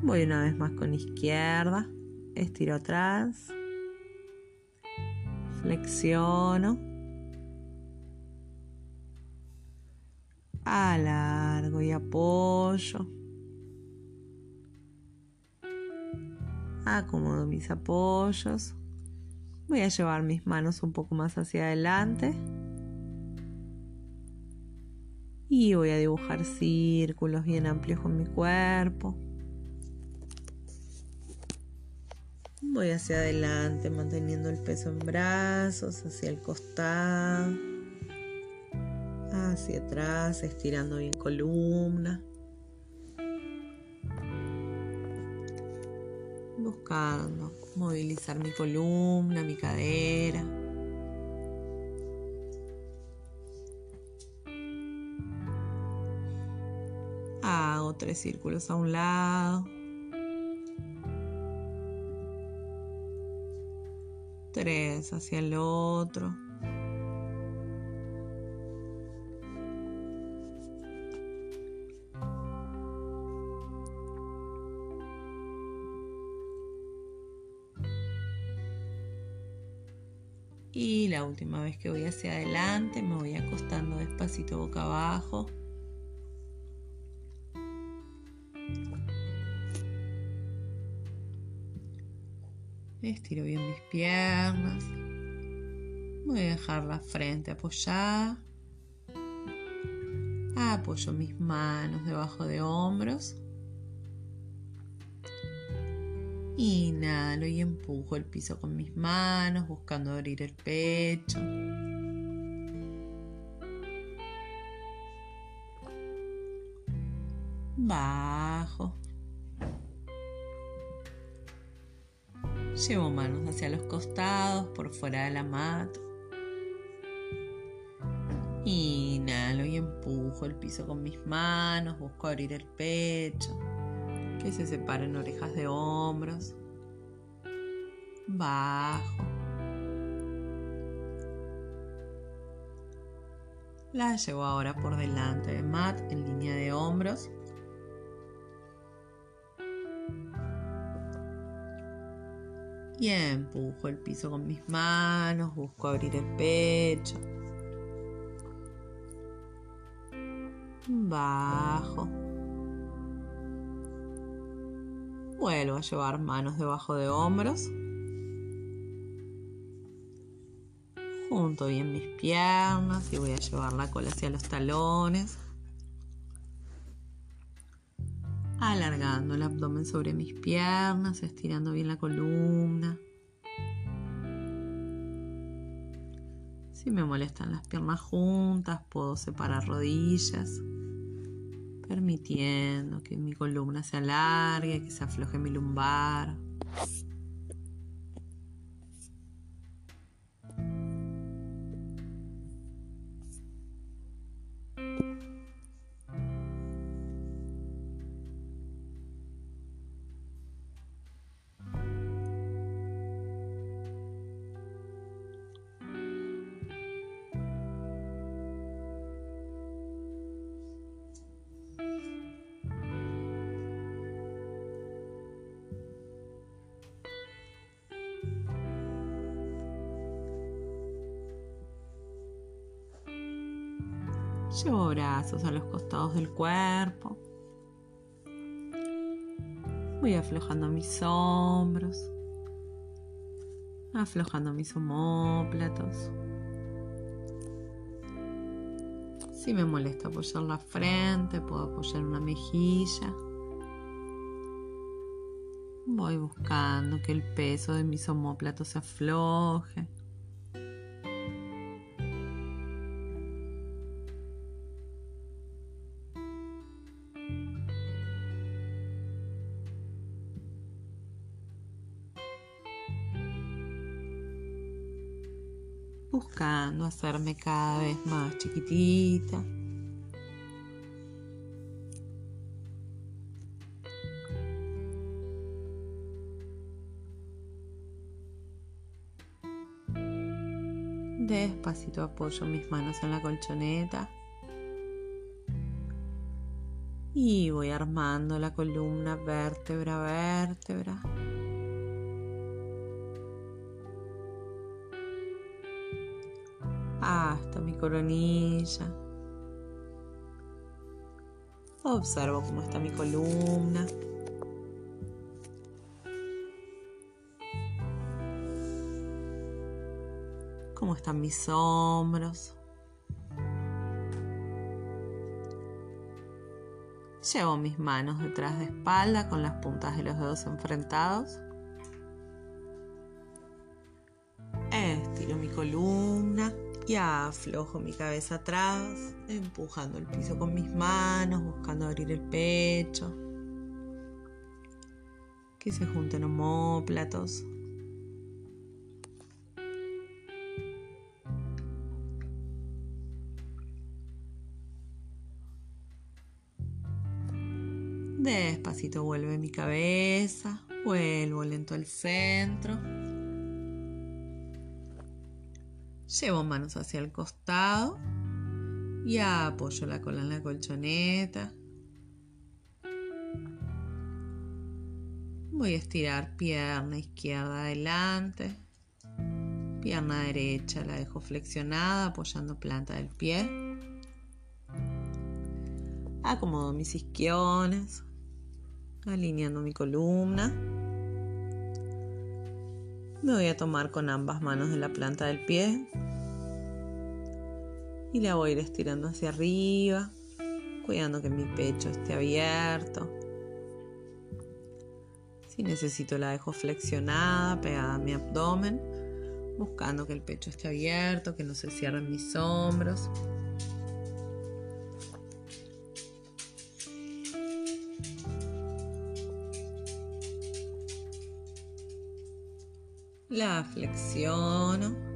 Voy una vez más con izquierda. Estiro atrás. Flexiono. Alargo y apoyo. Acomodo mis apoyos. Voy a llevar mis manos un poco más hacia adelante. Y voy a dibujar círculos bien amplios con mi cuerpo. Voy hacia adelante manteniendo el peso en brazos, hacia el costado, hacia atrás, estirando bien columna. Buscando movilizar mi columna, mi cadera. Hago tres círculos a un lado. Tres hacia el otro. Y la última vez que voy hacia adelante me voy acostando despacito boca abajo. Estiro bien mis piernas. Voy a dejar la frente apoyada. Apoyo mis manos debajo de hombros. Inhalo y empujo el piso con mis manos, buscando abrir el pecho. Bajo. Llevo manos hacia los costados, por fuera de la mata. Inhalo y empujo el piso con mis manos, busco abrir el pecho, que se separen orejas de hombros. Bajo. La llevo ahora por delante de mat en línea de hombros. Y empujo el piso con mis manos, busco abrir el pecho. Bajo. Vuelvo a llevar manos debajo de hombros. Junto bien mis piernas y voy a llevar la cola hacia los talones. Alargando el abdomen sobre mis piernas, estirando bien la columna. Si me molestan las piernas juntas, puedo separar rodillas, permitiendo que mi columna se alargue, que se afloje mi lumbar. A los costados del cuerpo. Voy aflojando mis hombros, aflojando mis homóplatos. Si me molesta apoyar la frente, puedo apoyar una mejilla. Voy buscando que el peso de mis homóplatos se afloje. Hacerme cada vez más chiquitita. Despacito apoyo mis manos en la colchoneta y voy armando la columna vértebra a vértebra. Coronilla. Observo cómo está mi columna. Cómo están mis hombros. Llevo mis manos detrás de espalda con las puntas de los dedos enfrentados. Y aflojo mi cabeza atrás, empujando el piso con mis manos, buscando abrir el pecho. Que se junten homóplatos. Despacito vuelve mi cabeza, vuelvo lento al centro. Llevo manos hacia el costado y apoyo la cola en la colchoneta. Voy a estirar pierna izquierda adelante. Pierna derecha la dejo flexionada apoyando planta del pie. Acomodo mis isquiones, alineando mi columna. Me voy a tomar con ambas manos de la planta del pie y la voy a ir estirando hacia arriba, cuidando que mi pecho esté abierto. Si necesito la dejo flexionada, pegada a mi abdomen, buscando que el pecho esté abierto, que no se cierren mis hombros. La flexiono.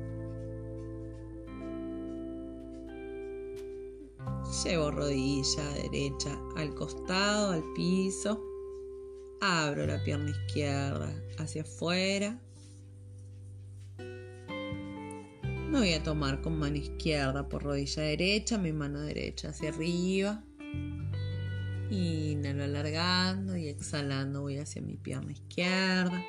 Llevo rodilla derecha al costado, al piso. Abro la pierna izquierda hacia afuera. Me voy a tomar con mano izquierda por rodilla derecha, mi mano derecha hacia arriba. Inhalo alargando y exhalando voy hacia mi pierna izquierda.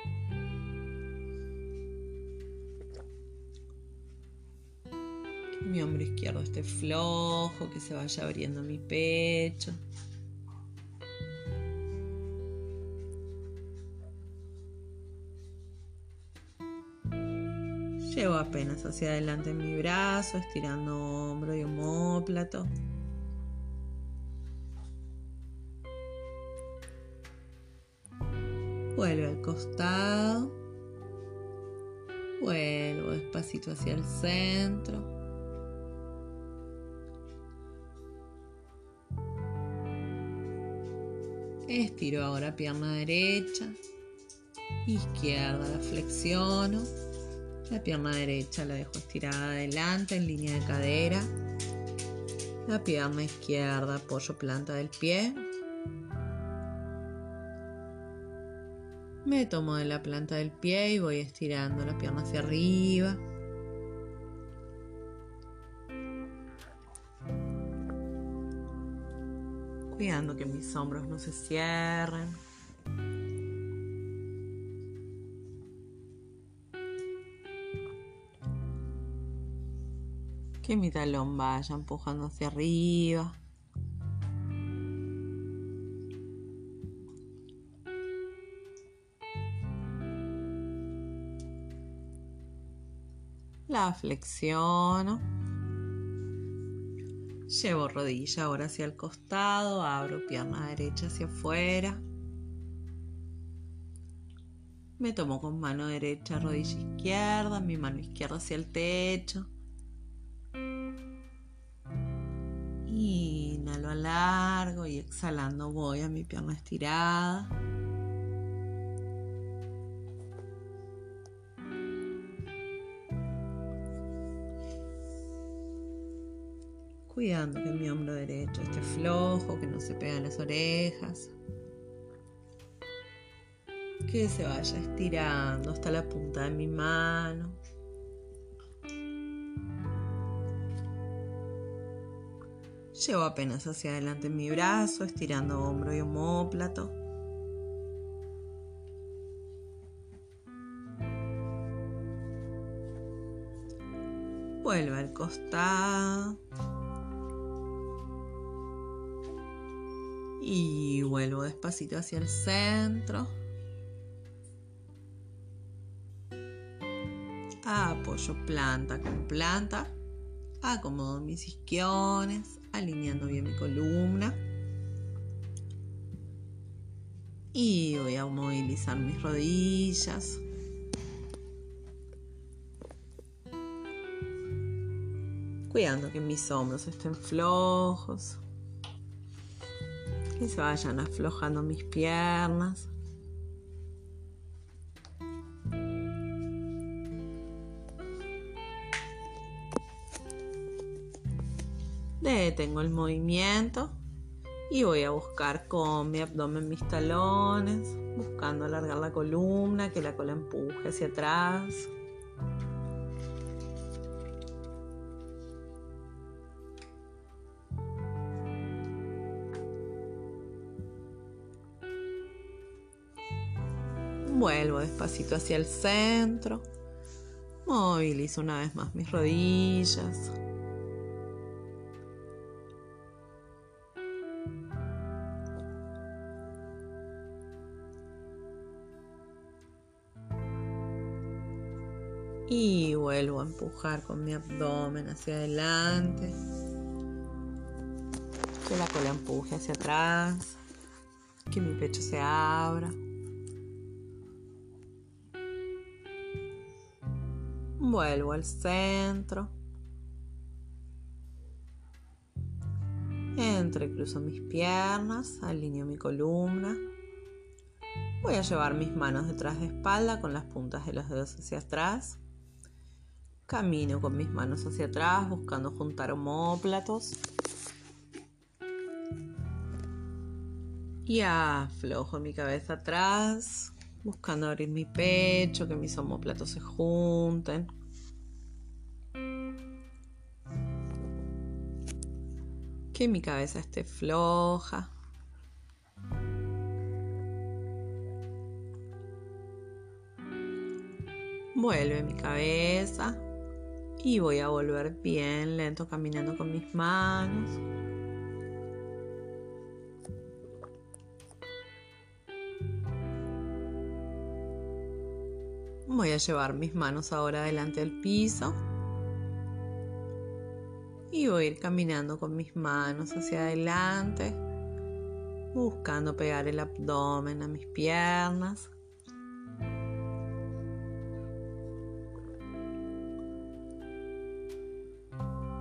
Mi hombro izquierdo esté flojo, que se vaya abriendo mi pecho. Llevo apenas hacia adelante mi brazo, estirando hombro y homóplato. Vuelve al costado. Vuelvo despacito hacia el centro. Estiro ahora pierna derecha, izquierda la flexiono, la pierna derecha la dejo estirada adelante en línea de cadera, la pierna izquierda apoyo planta del pie, me tomo de la planta del pie y voy estirando la pierna hacia arriba. Cuidando que mis hombros no se cierren. Que mi talón vaya empujando hacia arriba. La flexiono. Llevo rodilla ahora hacia el costado, abro pierna derecha hacia afuera. Me tomo con mano derecha, rodilla izquierda, mi mano izquierda hacia el techo. Inhalo a largo y exhalando voy a mi pierna estirada. Cuidando que mi hombro derecho esté flojo, que no se pegan las orejas, que se vaya estirando hasta la punta de mi mano. Llevo apenas hacia adelante mi brazo, estirando hombro y homóplato. Vuelve al costado. Y vuelvo despacito hacia el centro. Apoyo planta con planta. Acomodo mis isquiones, alineando bien mi columna. Y voy a movilizar mis rodillas. Cuidando que mis hombros estén flojos se vayan aflojando mis piernas. Detengo el movimiento y voy a buscar con mi abdomen mis talones, buscando alargar la columna, que la cola empuje hacia atrás. Vuelvo despacito hacia el centro. Movilizo una vez más mis rodillas. Y vuelvo a empujar con mi abdomen hacia adelante. Que la cola empuje hacia atrás. Que mi pecho se abra. Vuelvo al centro. Entrecruzo mis piernas, alineo mi columna. Voy a llevar mis manos detrás de espalda con las puntas de los dedos hacia atrás. Camino con mis manos hacia atrás buscando juntar homóplatos. Y aflojo mi cabeza atrás, buscando abrir mi pecho, que mis homóplatos se junten. Que mi cabeza esté floja. Vuelve mi cabeza y voy a volver bien lento caminando con mis manos. Voy a llevar mis manos ahora delante del piso. Y voy a ir caminando con mis manos hacia adelante, buscando pegar el abdomen a mis piernas.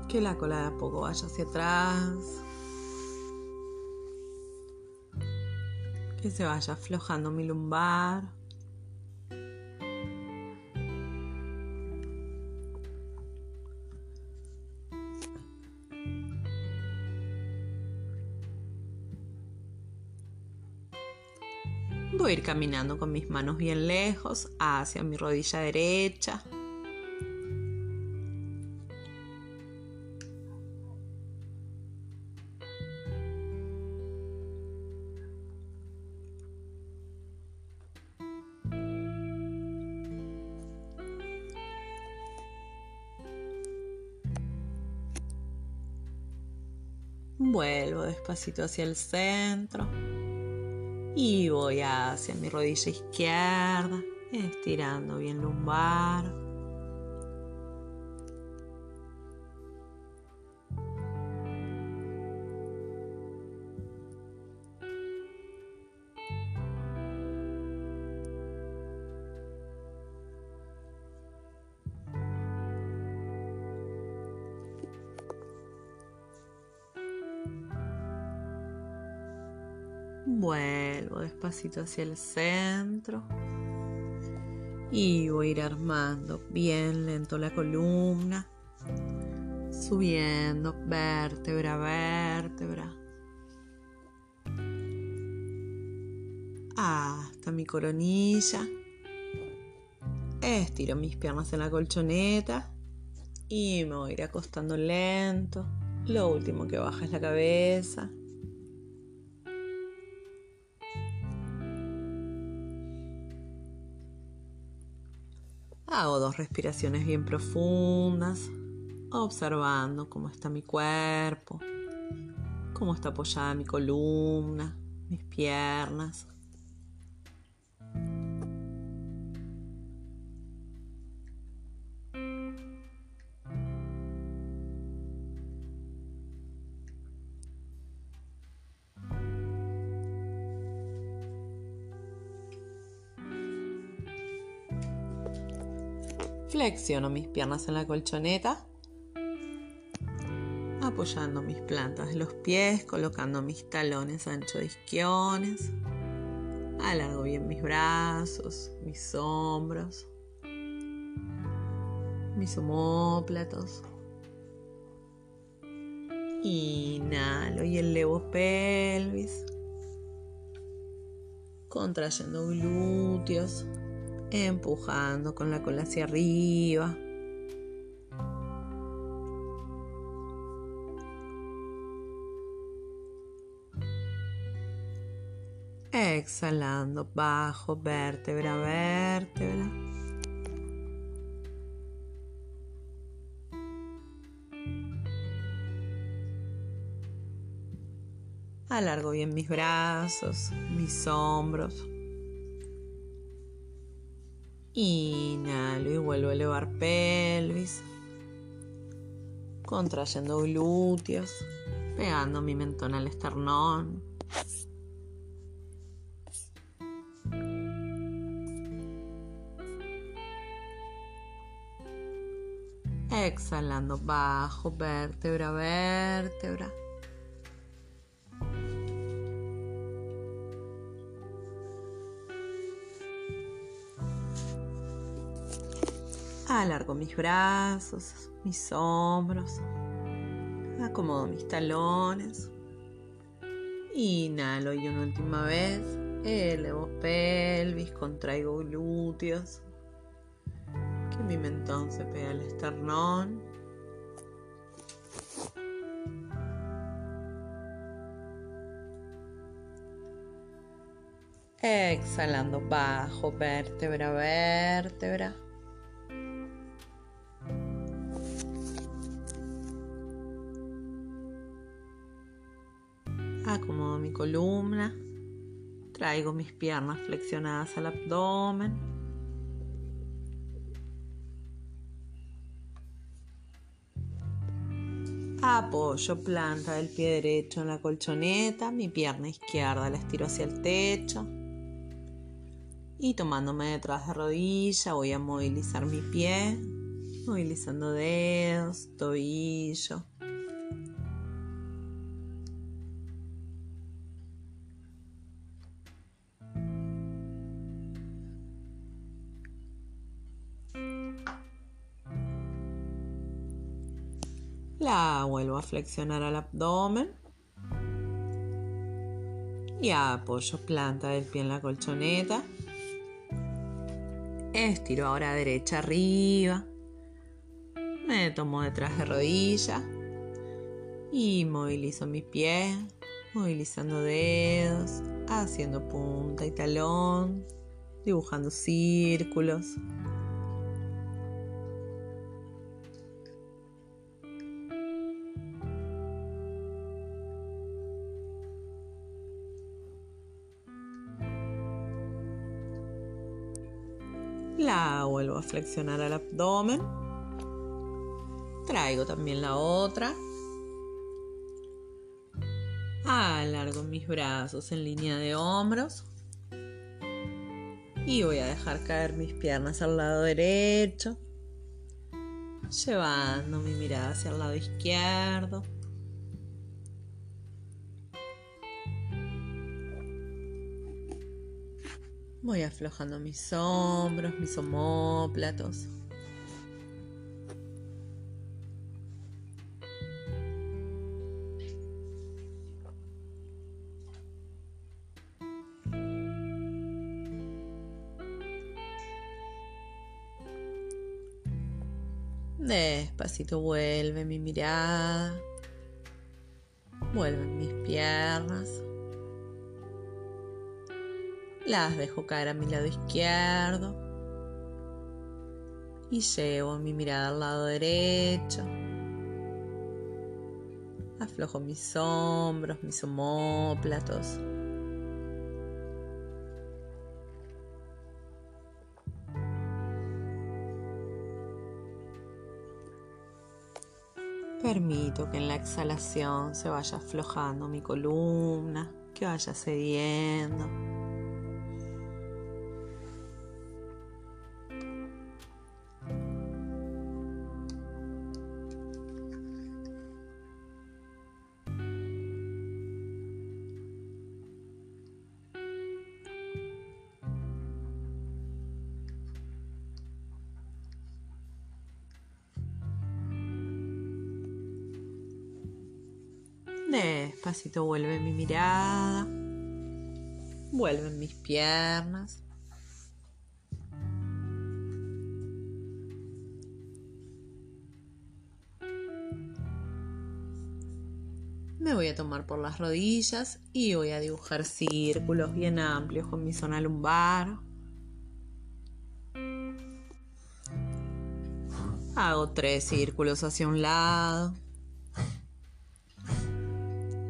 Que la cola de a poco vaya hacia atrás. Que se vaya aflojando mi lumbar. Voy ir caminando con mis manos bien lejos hacia mi rodilla derecha. Vuelvo despacito hacia el centro y voy hacia mi rodilla izquierda, estirando bien lumbar. Despacito hacia el centro. Y voy a ir armando bien lento la columna. Subiendo vértebra vértebra. Hasta mi coronilla. Estiro mis piernas en la colchoneta. Y me voy a ir acostando lento. Lo último que baja es la cabeza. Hago dos respiraciones bien profundas, observando cómo está mi cuerpo, cómo está apoyada mi columna, mis piernas. Flexiono mis piernas en la colchoneta, apoyando mis plantas de los pies, colocando mis talones ancho de isquiones. Alargo bien mis brazos, mis hombros, mis homóplatos. Inhalo y elevo pelvis, contrayendo glúteos empujando con la cola hacia arriba. Exhalando bajo vértebra vértebra. Alargo bien mis brazos, mis hombros. Inhalo y vuelvo a elevar pelvis. Contrayendo glúteos. Pegando mi mentón al esternón. Exhalando bajo, vértebra, vértebra. Alargo mis brazos, mis hombros. Acomodo mis talones. Inhalo y una última vez. Elevo pelvis, contraigo glúteos. Que mi mentón se pegue al esternón. Exhalando bajo, vértebra, vértebra. Ah, acomodo mi columna, traigo mis piernas flexionadas al abdomen. Apoyo planta del pie derecho en la colchoneta, mi pierna izquierda la estiro hacia el techo. Y tomándome detrás de rodilla voy a movilizar mi pie, movilizando dedos, tobillo, La vuelvo a flexionar al abdomen. Y apoyo planta del pie en la colchoneta. Estiro ahora derecha arriba. Me tomo detrás de rodilla. Y movilizo mi pie, movilizando dedos, haciendo punta y talón, dibujando círculos. Vuelvo a flexionar al abdomen. Traigo también la otra. Alargo mis brazos en línea de hombros. Y voy a dejar caer mis piernas al lado derecho. Llevando mi mirada hacia el lado izquierdo. Voy aflojando mis hombros, mis homóplatos. Despacito vuelve mi mirada, vuelven mis piernas. Las dejo caer a mi lado izquierdo. Y llevo mi mirada al lado derecho. Aflojo mis hombros, mis homóplatos. Permito que en la exhalación se vaya aflojando mi columna, que vaya cediendo. Vuelve mi mirada. Vuelven mis piernas. Me voy a tomar por las rodillas y voy a dibujar círculos bien amplios con mi zona lumbar. Hago tres círculos hacia un lado.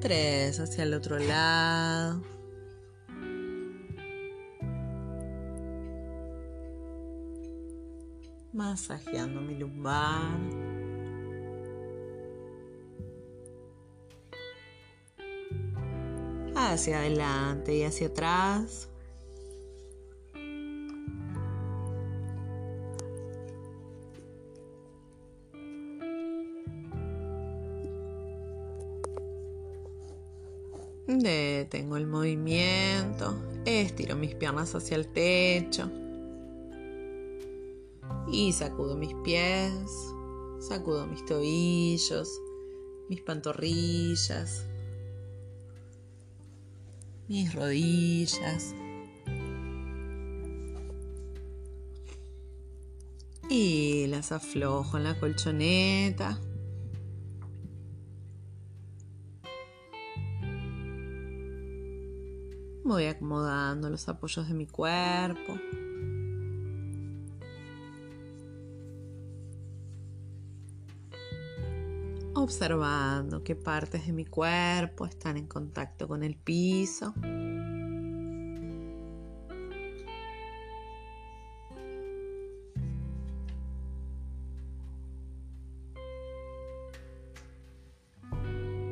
Tres hacia el otro lado. Masajeando mi lumbar. Hacia adelante y hacia atrás. Detengo el movimiento, estiro mis piernas hacia el techo y sacudo mis pies, sacudo mis tobillos, mis pantorrillas, mis rodillas. Y las aflojo en la colchoneta. Voy acomodando los apoyos de mi cuerpo. Observando qué partes de mi cuerpo están en contacto con el piso.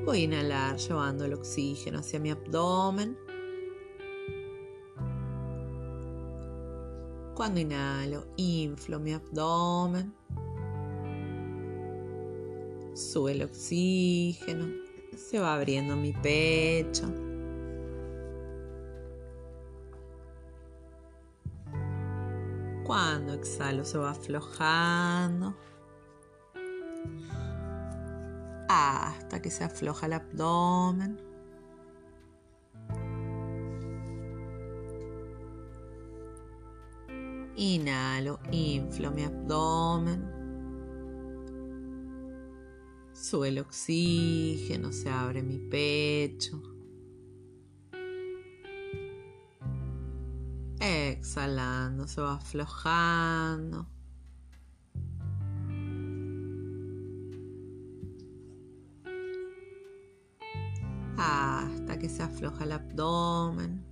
Voy a inhalar llevando el oxígeno hacia mi abdomen. Cuando inhalo, inflo mi abdomen. Sube el oxígeno. Se va abriendo mi pecho. Cuando exhalo se va aflojando hasta que se afloja el abdomen. Inhalo, inflo mi abdomen. Sube el oxígeno, se abre mi pecho. Exhalando, se va aflojando. Hasta que se afloja el abdomen.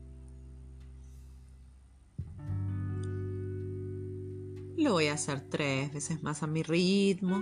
Lo voy a hacer tres veces más a mi ritmo.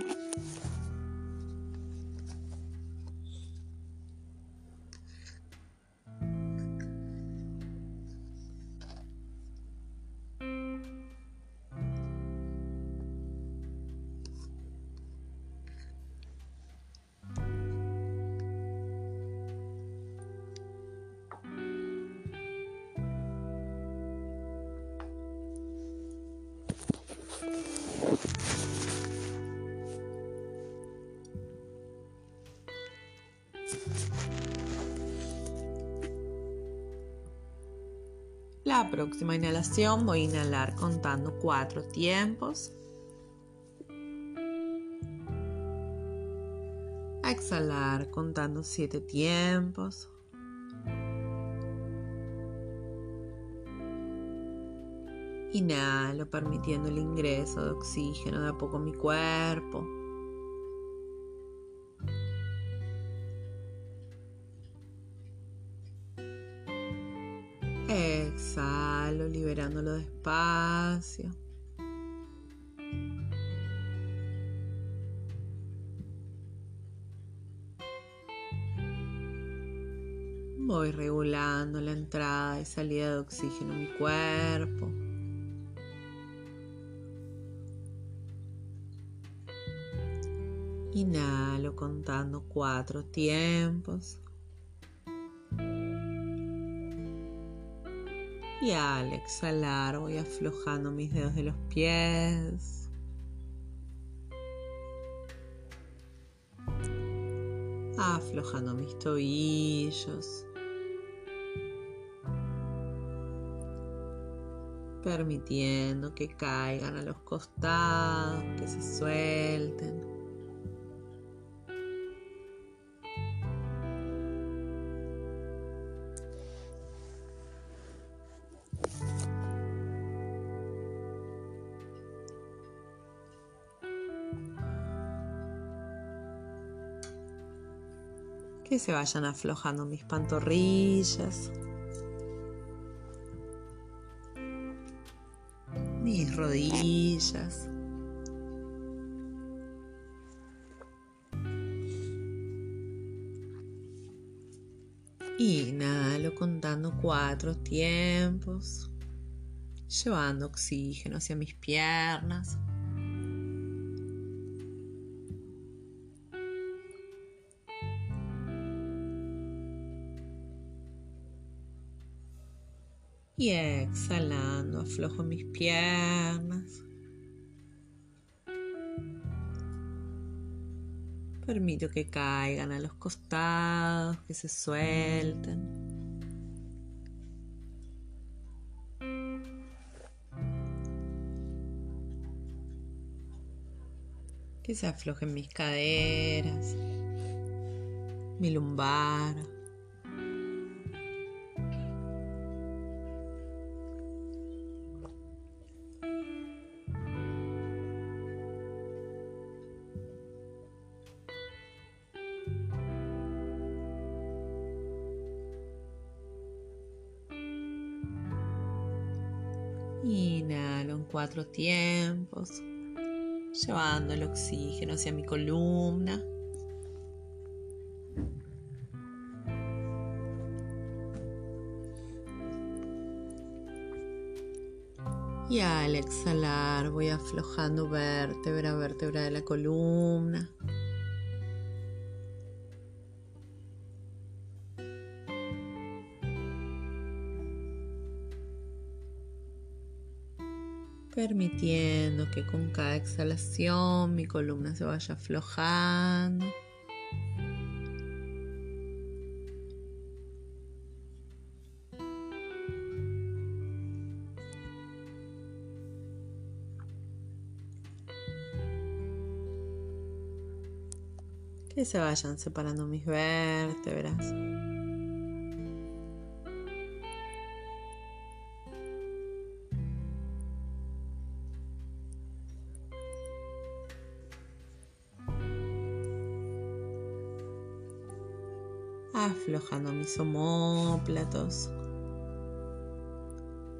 Próxima inhalación voy a inhalar contando cuatro tiempos. Exhalar contando siete tiempos. Inhalo permitiendo el ingreso de oxígeno de a poco a mi cuerpo. Mi cuerpo. Inhalo contando cuatro tiempos. Y al exhalar voy aflojando mis dedos de los pies. Aflojando mis tobillos. Permitiendo que caigan a los costados, que se suelten. que se vayan aflojando mis pantorrillas, rodillas. Inhalo contando cuatro tiempos, llevando oxígeno hacia mis piernas. Aflojo mis piernas. Permito que caigan a los costados, que se suelten. Que se aflojen mis caderas, mi lumbar. cuatro tiempos, llevando el oxígeno hacia mi columna. Y al exhalar voy aflojando vértebra a vértebra de la columna. Permitiendo que con cada exhalación mi columna se vaya aflojando. Que se vayan separando mis vértebras. Aflojando mis omóplatos,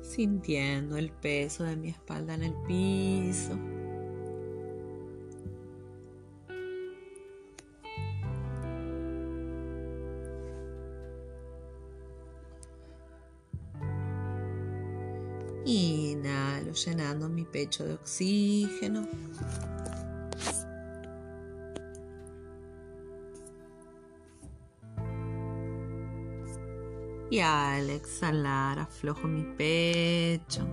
sintiendo el peso de mi espalda en el piso. Inhalo llenando mi pecho de oxígeno. Y al exhalar aflojo mi pecho,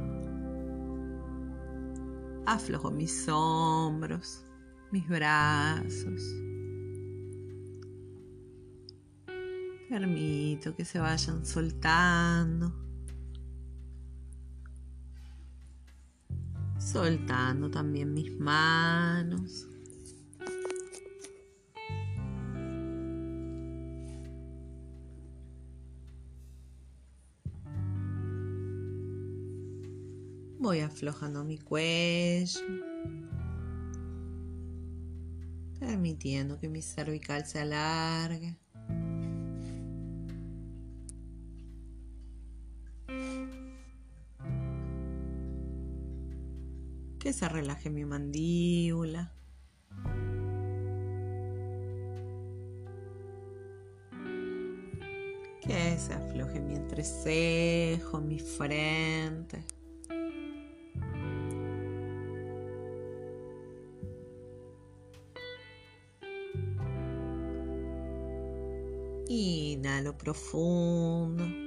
aflojo mis hombros, mis brazos. Permito que se vayan soltando. Soltando también mis manos. Voy aflojando mi cuello, permitiendo que mi cervical se alargue. Que se relaje mi mandíbula. Que se afloje mi entrecejo, mi frente. Inhalo profundo.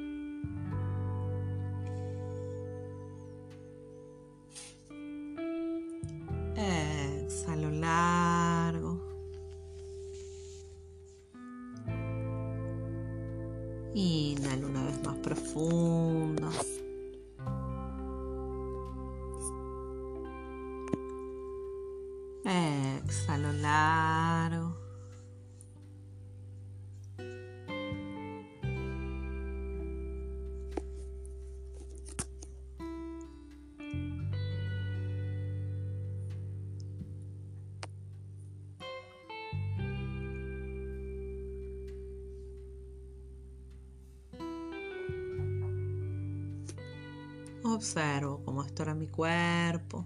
Observo cómo estora mi cuerpo.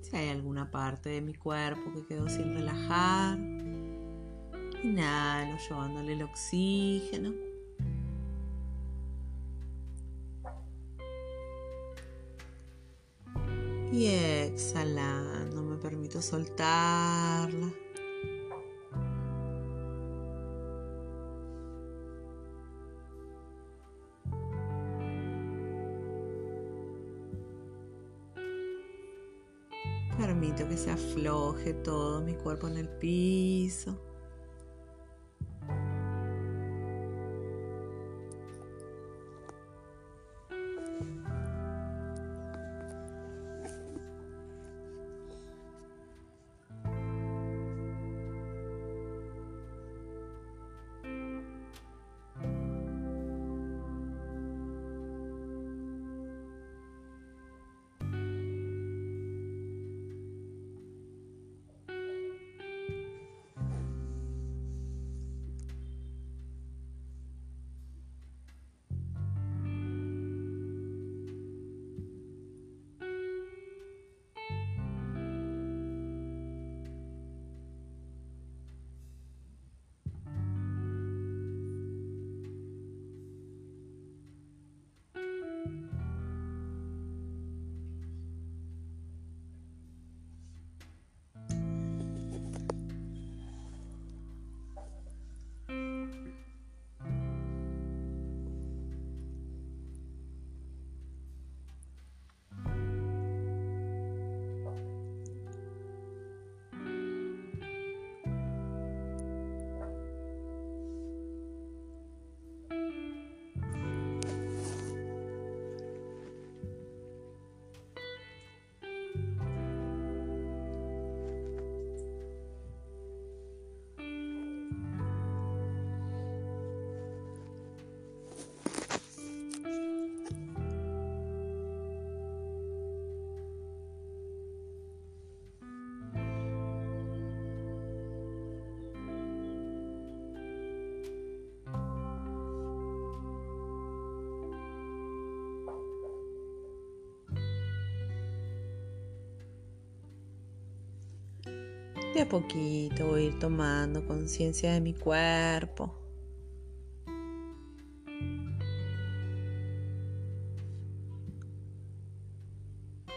Si hay alguna parte de mi cuerpo que quedó sin relajar. Inhalo llevándole el oxígeno. De a poquito voy a ir tomando conciencia de mi cuerpo.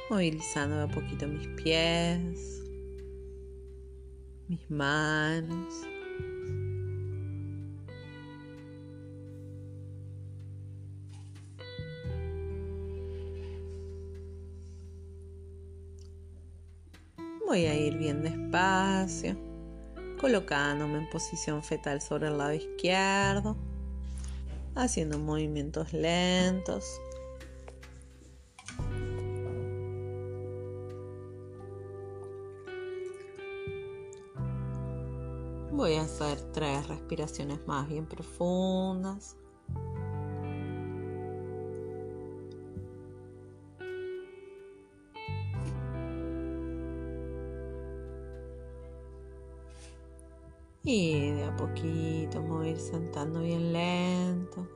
Movilizando de a poquito mis pies, mis manos. Despacio, colocándome en posición fetal sobre el lado izquierdo, haciendo movimientos lentos. Voy a hacer tres respiraciones más bien profundas. Sentando bien lento.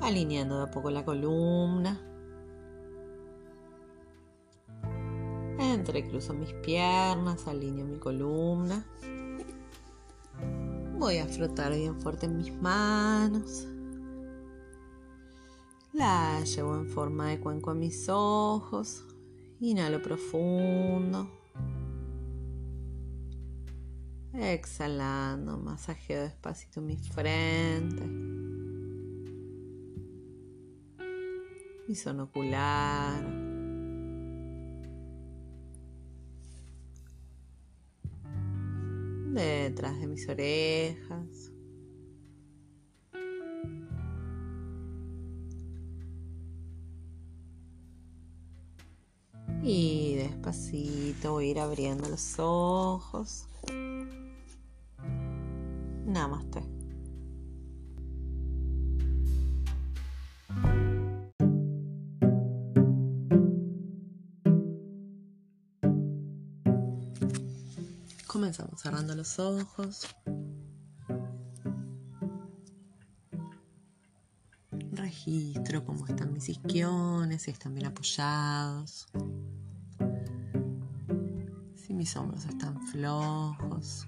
Alineando de a poco la columna. Entrecruzo mis piernas, alineo mi columna. Voy a frotar bien fuerte en mis manos. La llevo en forma de cuenco a mis ojos. Inhalo profundo. Exhalando, masajeo despacito mi frente. Mi zona ocular. Detrás de mis orejas. Y despacito voy a ir abriendo los ojos. Namaste. Comenzamos cerrando los ojos. Registro cómo están mis isquiones, si están bien apoyados. Si mis hombros están flojos.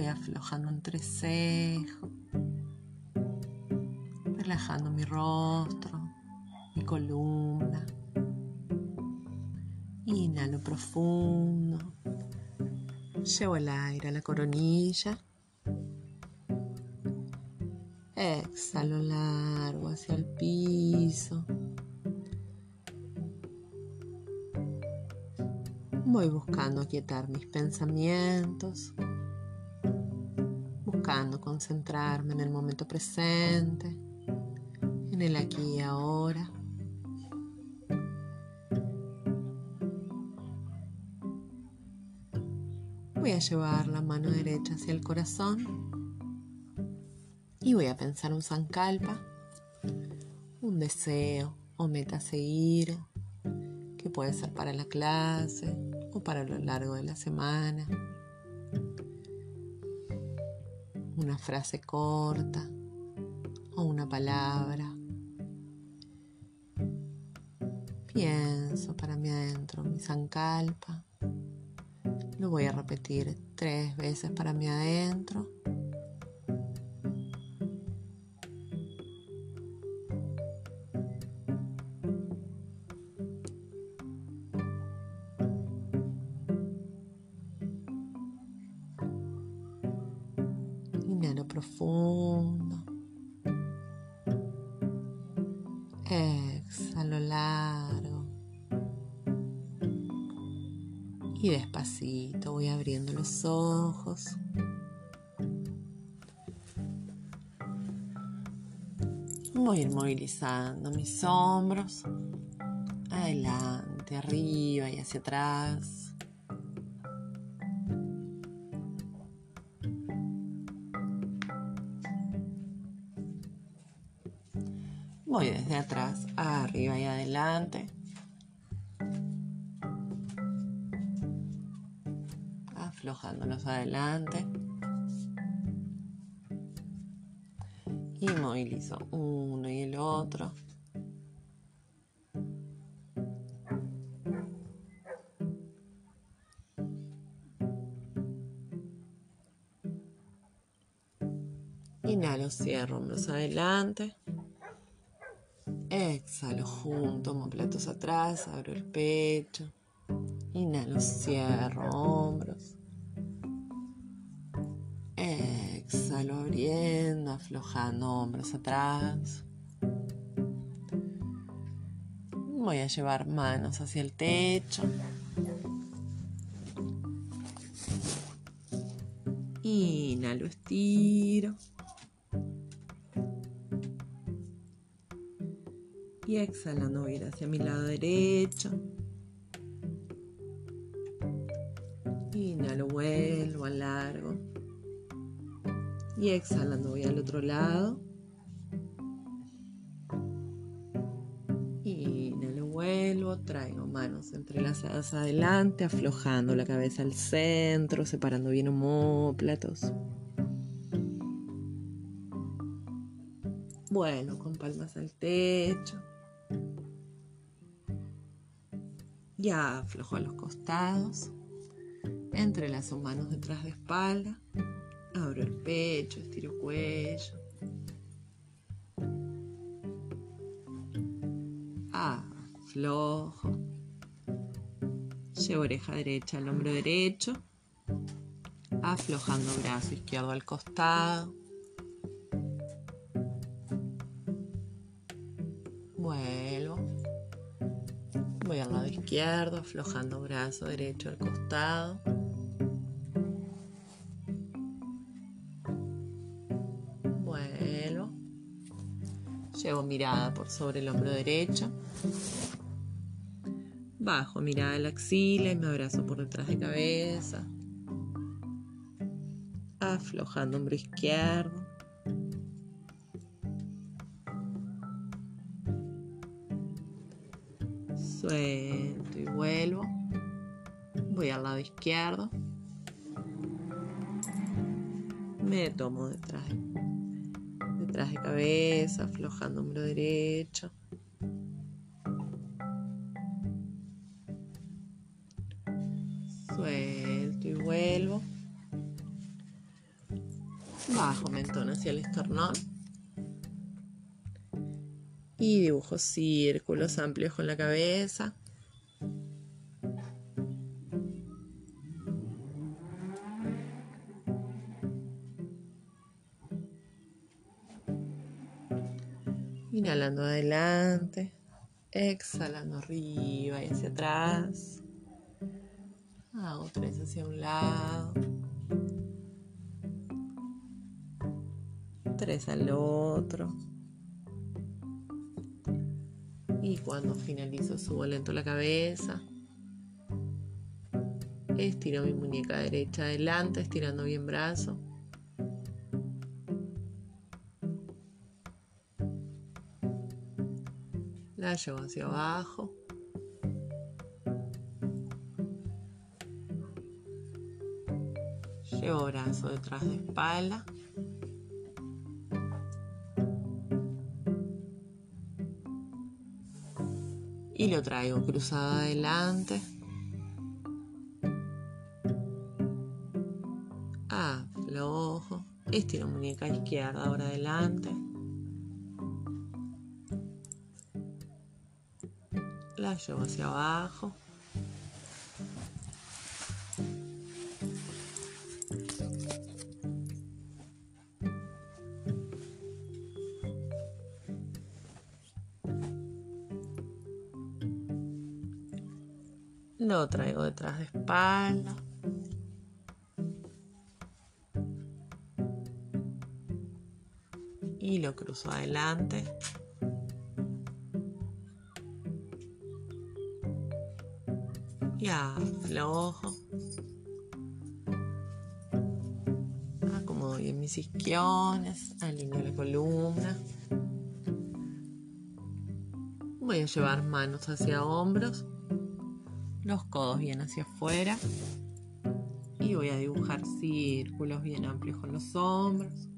Voy aflojando entre cejo, relajando mi rostro, mi columna. Inhalo profundo. Llevo el aire a la coronilla. Exhalo largo hacia el piso. Voy buscando aquietar mis pensamientos concentrarme en el momento presente, en el aquí y ahora. Voy a llevar la mano derecha hacia el corazón y voy a pensar un sankalpa, un deseo o meta a seguir, que puede ser para la clase o para lo largo de la semana una frase corta o una palabra. Pienso para mí adentro mi zancalpa. Lo voy a repetir tres veces para mí adentro. Voy a ir movilizando mis hombros. Adelante, arriba y hacia atrás. Voy desde atrás arriba y adelante. Aflojándolos adelante. Y movilizo otro. Inhalo, cierro hombros adelante. Exhalo junto, homoplatos atrás, abro el pecho. Inhalo, cierro hombros. Exhalo abriendo, aflojando hombros atrás. Voy a llevar manos hacia el techo. Inhalo, estiro. Y exhalando voy hacia mi lado derecho. Inhalo, vuelvo, largo Y exhalando voy al otro lado. Traigo manos entrelazadas adelante, aflojando la cabeza al centro, separando bien homóplatos. Bueno, con palmas al techo. Ya aflojo a los costados. Entrelazo manos detrás de espalda. Abro el pecho, estiro cuello. Aflojo. Llevo oreja derecha al hombro derecho. Aflojando brazo izquierdo al costado. izquierdo, aflojando brazo derecho al costado. Vuelvo. Llevo mirada por sobre el hombro derecho. Bajo mirada a la axila y me abrazo por detrás de cabeza. Aflojando hombro izquierdo. Suelto y vuelvo. Voy al lado izquierdo. Me tomo detrás de, detrás de cabeza, aflojando hombro derecho. Y dibujo círculos amplios con la cabeza. Inhalando adelante, exhalando arriba y hacia atrás. Hago tres hacia un lado. Tres al otro. Y cuando finalizo subo lento la cabeza. Estiro mi muñeca derecha adelante, estirando bien brazo. La llevo hacia abajo. Llevo brazo detrás de espalda. Y lo traigo cruzado adelante. Aflojo. Estiro muñeca izquierda ahora adelante. La llevo hacia abajo. Lo traigo detrás de espalda. Y lo cruzo adelante. Y aflojo. Acomodo bien mis isquiones. Alineo la columna. Voy a llevar manos hacia hombros los codos bien hacia afuera y voy a dibujar círculos bien amplios con los hombros.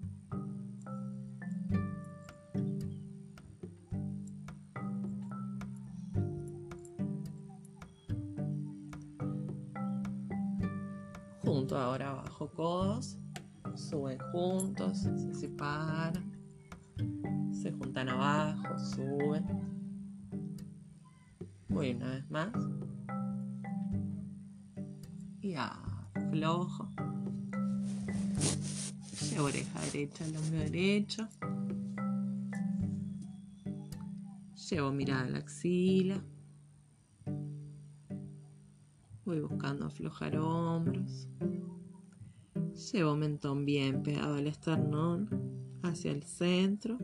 Y aflojo. Llevo oreja derecha al hombro derecho. Llevo mirada a la axila. Voy buscando aflojar hombros. Llevo mentón bien pegado al esternón hacia el centro.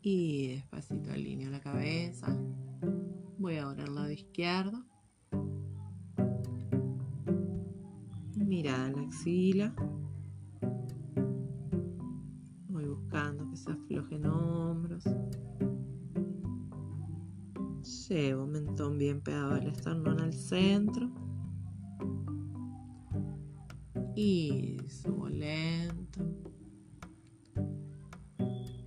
Y despacito alineo la cabeza. Voy ahora al lado izquierdo. Mirada a la axila. Voy buscando que se aflojen hombros. Llevo mentón bien pegado al esternón al centro. Y subo lento.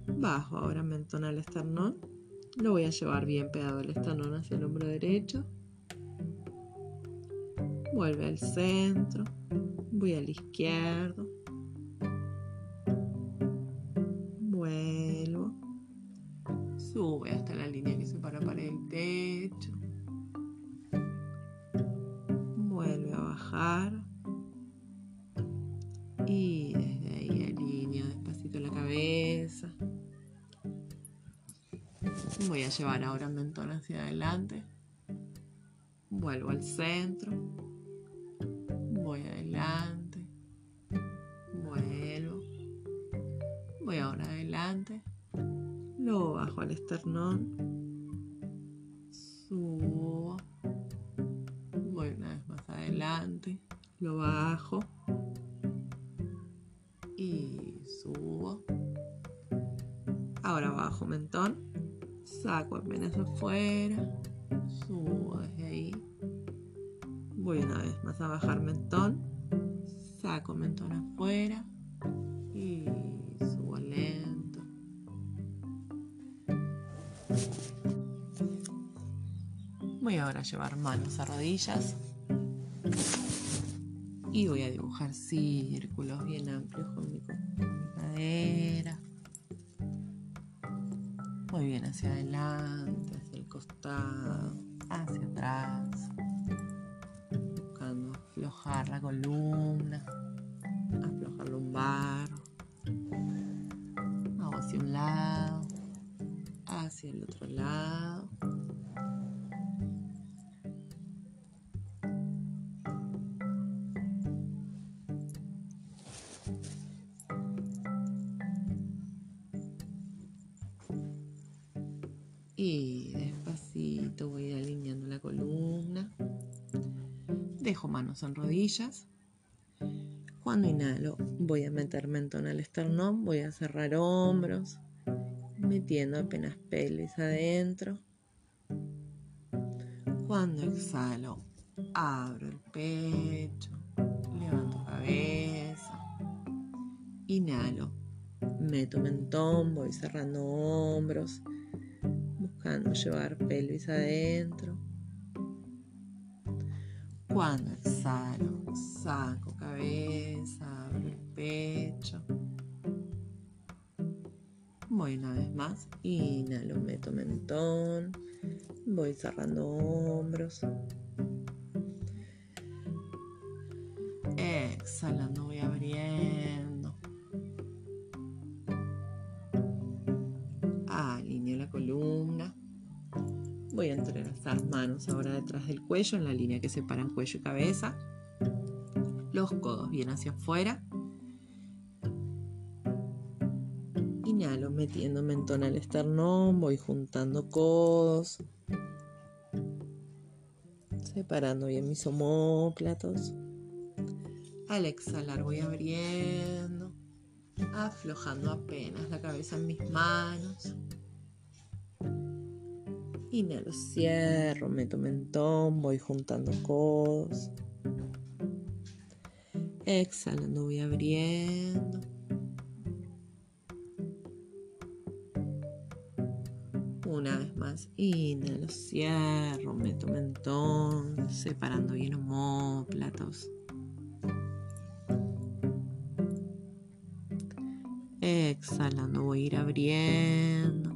Bajo ahora mentón al esternón. Lo voy a llevar bien pegado al esternón hacia el hombro derecho. Vuelve al centro. Voy al izquierdo. Llevar ahora el mentón hacia adelante. Vuelvo al centro. Voy adelante. Vuelvo. Voy ahora adelante. Luego bajo al esternón. Subo. Voy una vez más adelante. Lo bajo. Y subo. Ahora bajo mentón. Saco apenas afuera. Subo desde ahí. Voy una vez más a bajar mentón. Saco mentón afuera. Y subo lento. Voy ahora a llevar manos a rodillas. Y voy a dibujar círculos bien amplios adelante, manos en rodillas. Cuando inhalo, voy a meter mentón al esternón, voy a cerrar hombros, metiendo apenas pelvis adentro. Cuando exhalo, abro el pecho, levanto cabeza, inhalo, meto mentón, voy cerrando hombros, buscando llevar pelvis adentro. Cuando exhalo, saco cabeza, abro el pecho. Voy una vez más, inhalo, meto mentón, voy cerrando hombros. Exhalando, voy abriendo. Alineo la columna. Voy a entrelazar manos ahora detrás del cuello en la línea que separan cuello y cabeza. Los codos bien hacia afuera. Inhalo metiendo mentón al esternón, voy juntando codos. Separando bien mis omóplatos. Al exhalar voy abriendo, aflojando apenas la cabeza en mis manos. Inhalo, cierro, meto mentón, voy juntando codos. Exhalando, voy abriendo. Una vez más, inhalo, cierro, meto mentón, separando bien homóplatos. Exhalando voy a ir abriendo,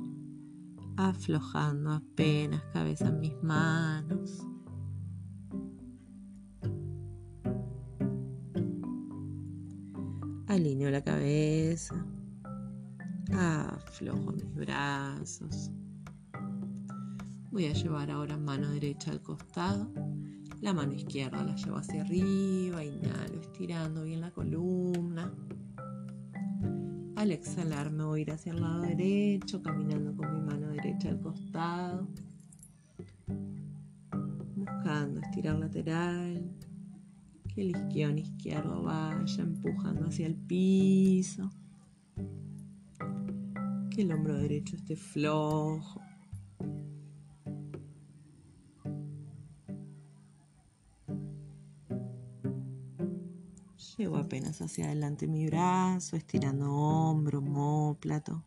aflojando apenas cabeza en mis manos. Alineo la cabeza, aflojo mis brazos. Voy a llevar ahora mano derecha al costado, la mano izquierda la llevo hacia arriba, inhalo estirando bien la columna. Al exhalar me voy a ir hacia el lado derecho, caminando con mi mano derecha al costado, buscando estirar lateral, que el isquión izquierdo vaya empujando hacia el piso, que el hombro derecho esté flojo. Llevo apenas hacia adelante mi brazo, estirando hombro, homóplato.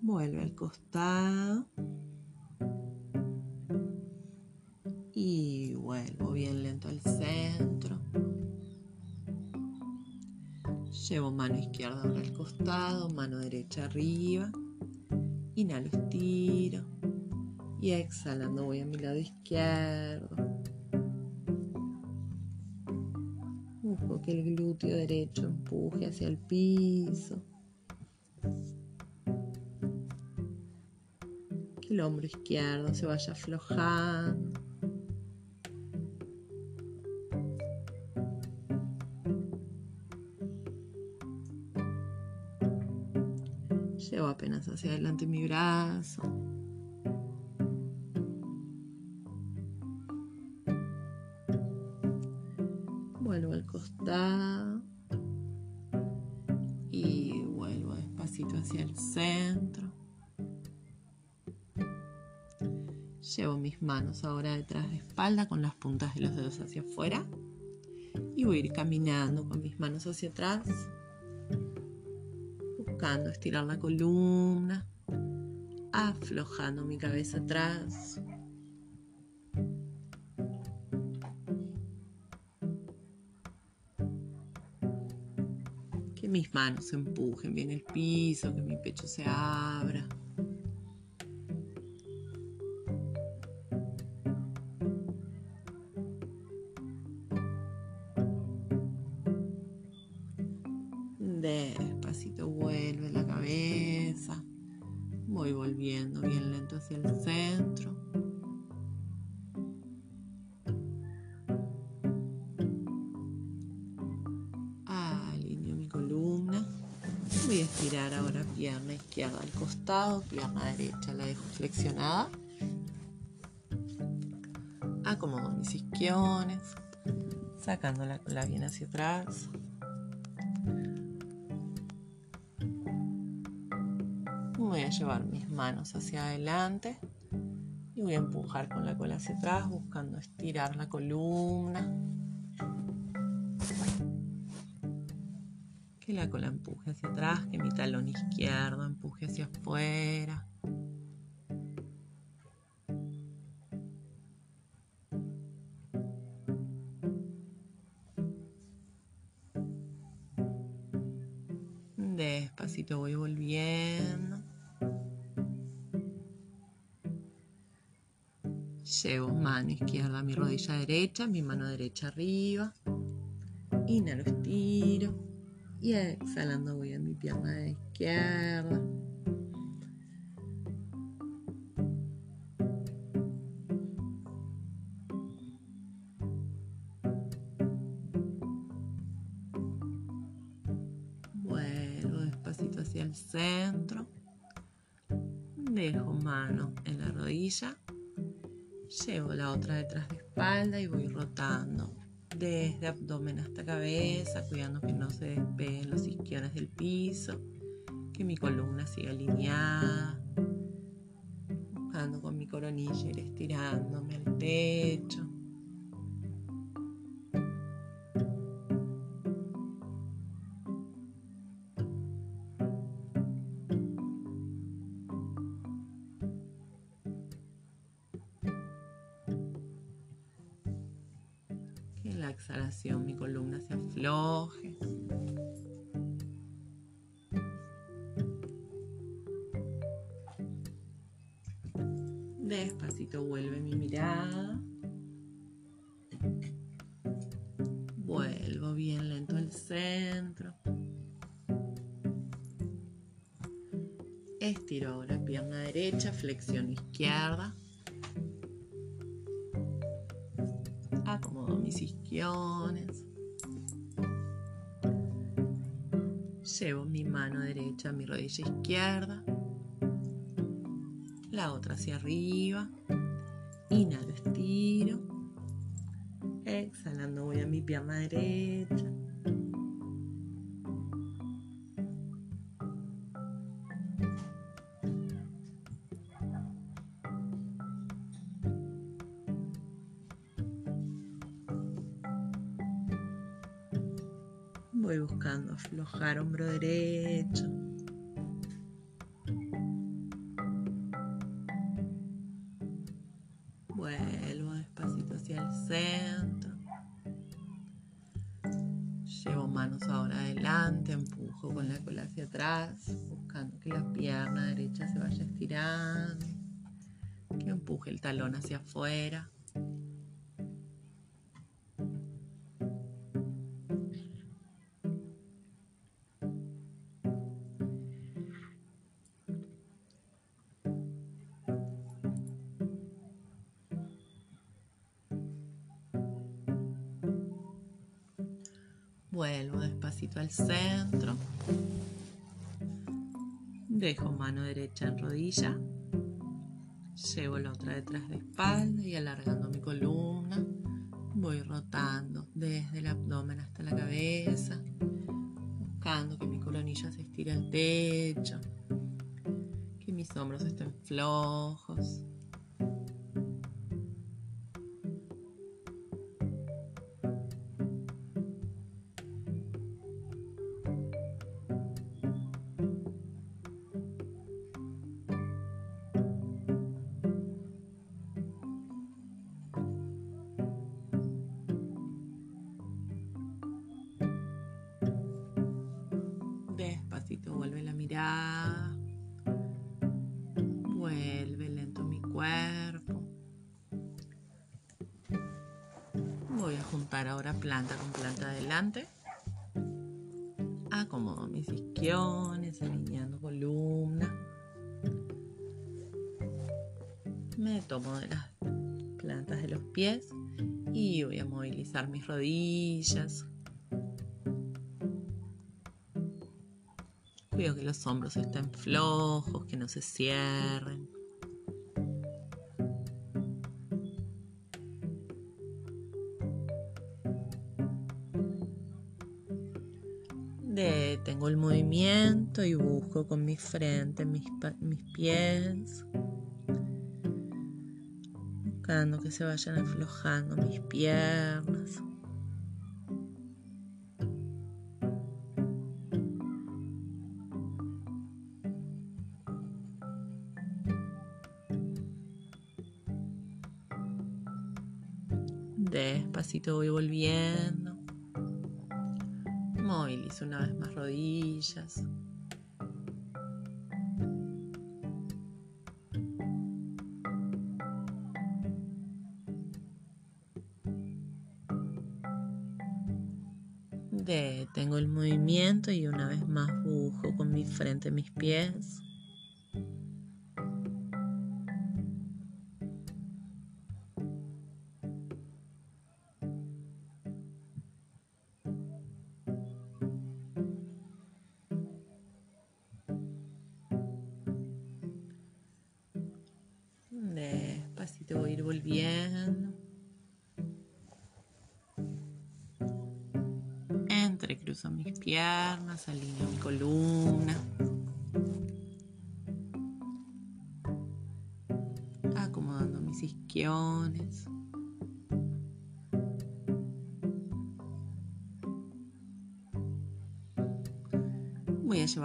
Vuelve al costado. Y vuelvo bien lento al centro. Llevo mano izquierda ahora al costado, mano derecha arriba. Inhalo, estiro. Y exhalando voy a mi lado izquierdo. Que el glúteo derecho empuje hacia el piso. Que el hombro izquierdo se vaya aflojando. Llevo apenas hacia adelante mi brazo. Manos ahora detrás de espalda con las puntas de los dedos hacia afuera y voy a ir caminando con mis manos hacia atrás, buscando estirar la columna, aflojando mi cabeza atrás. mis manos empujen bien el piso, que mi pecho se abra. Izquierda al costado, pierna derecha la dejo flexionada. Acomodo mis isquiones, sacando la cola bien hacia atrás. Voy a llevar mis manos hacia adelante y voy a empujar con la cola hacia atrás buscando estirar la columna. La cola empuje hacia atrás, que mi talón izquierdo empuje hacia afuera. Despacito voy volviendo. Llevo mano izquierda a mi rodilla derecha, mi mano derecha arriba. Inhalo, estiro. Y exhalando voy a mi pierna izquierda. Vuelvo despacito hacia el centro. Dejo mano en la rodilla. Llevo la otra detrás de espalda y voy rotando desde abdomen hasta cabeza, cuidando que no se despeguen los isquiones del piso, que mi columna siga alineada, buscando con mi coronilla ir estirándome al pecho. Flexión izquierda. Acomodo mis isquiones. Llevo mi mano derecha a mi rodilla izquierda. La otra hacia arriba. Inhalo, estiro. Exhalando voy a mi pierna derecha. Hombro derecho. Vuelvo despacito hacia el centro. Llevo manos ahora adelante, empujo con la cola hacia atrás, buscando que la pierna derecha se vaya estirando, que empuje el talón hacia afuera. Vuelvo despacito al centro. Dejo mano derecha en rodilla. Llevo la otra detrás de espalda y alargando mi columna. Voy rotando desde el abdomen hasta la cabeza. Buscando que mi coronilla se estire al techo. Que mis hombros estén flojos. Los hombros estén flojos, que no se cierren. Detengo el movimiento y busco con mi frente mis, mis pies. Buscando que se vayan aflojando mis piernas. Despacito voy volviendo. Movilizo una vez más rodillas. Detengo el movimiento y una vez más busco con mi frente mis pies.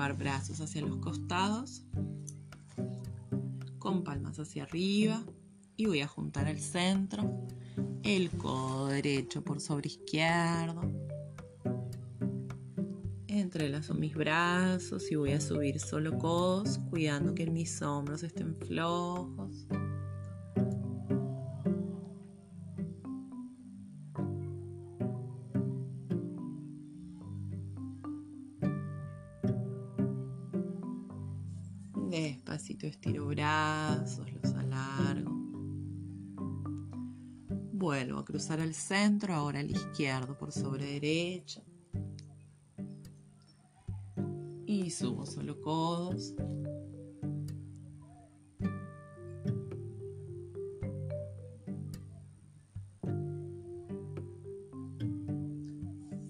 Brazos hacia los costados, con palmas hacia arriba y voy a juntar al centro el codo derecho por sobre izquierdo. Entrelazo mis brazos y voy a subir solo codos, cuidando que mis hombros estén flojos. Al centro, ahora al izquierdo por sobre derecho. Y subo solo codos.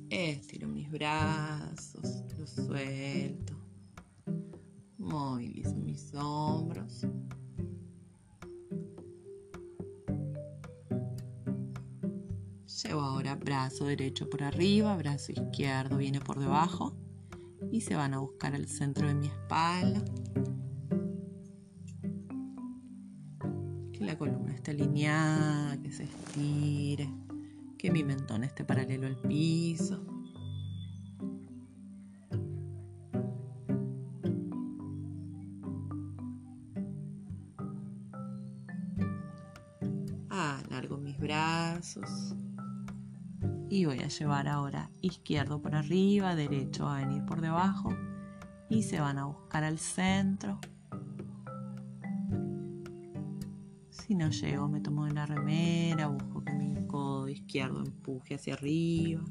Estiro mis brazos, los suelto. Movilizo mis hombros. Ahora brazo derecho por arriba, brazo izquierdo viene por debajo y se van a buscar al centro de mi espalda. Que la columna esté alineada, que se estire, que mi mentón esté paralelo al piso. Llevar ahora izquierdo por arriba, derecho a venir por debajo. Y se van a buscar al centro. Si no llego, me tomo de la remera, busco que mi codo izquierdo empuje hacia arriba.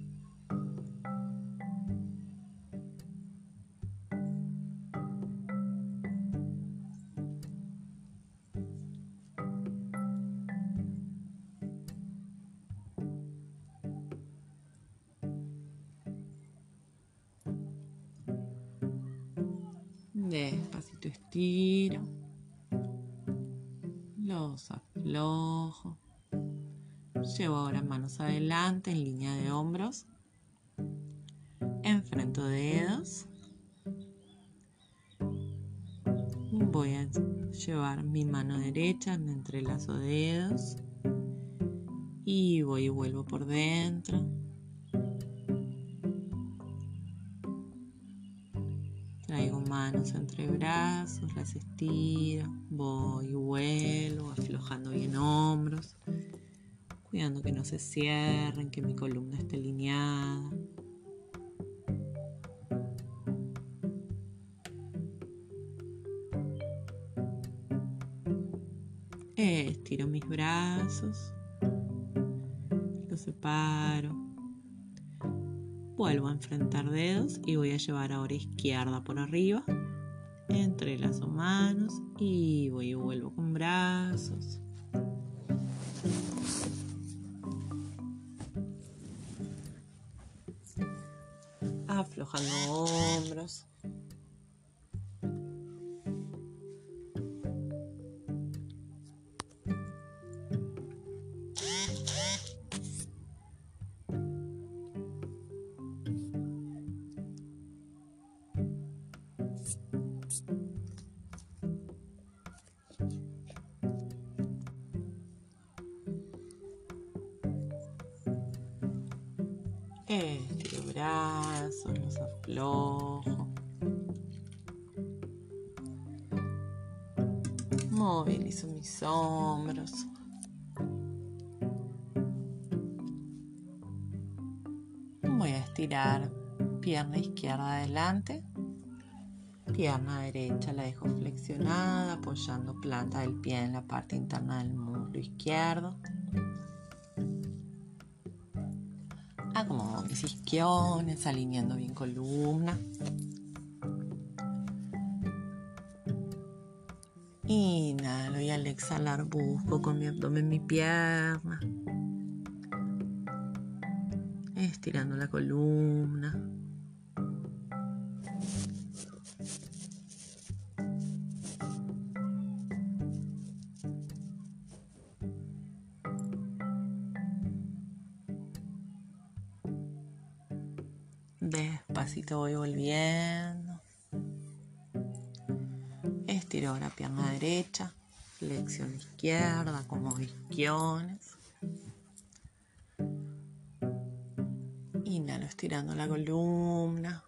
Despacito estiro. Los aflojo. Llevo ahora manos adelante en línea de hombros. Enfrento dedos. Voy a llevar mi mano derecha, me entrelazo dedos. Y voy y vuelvo por dentro. Traigo manos entre brazos, las estiro, voy y vuelvo, aflojando bien hombros, cuidando que no se cierren, que mi columna esté alineada. Estiro mis brazos, los separo. Vuelvo a enfrentar dedos y voy a llevar ahora izquierda por arriba. Entrelazo manos y voy y vuelvo con brazos. Aflojando planta del pie en la parte interna del muslo izquierdo. Acomodo mis isquiones, alineando bien columna. Inhalo y al exhalar busco con mi abdomen mi pierna. Estirando la columna. te voy volviendo. Estiro la pierna derecha, flexión izquierda, como isquiones. Inhalo estirando la columna.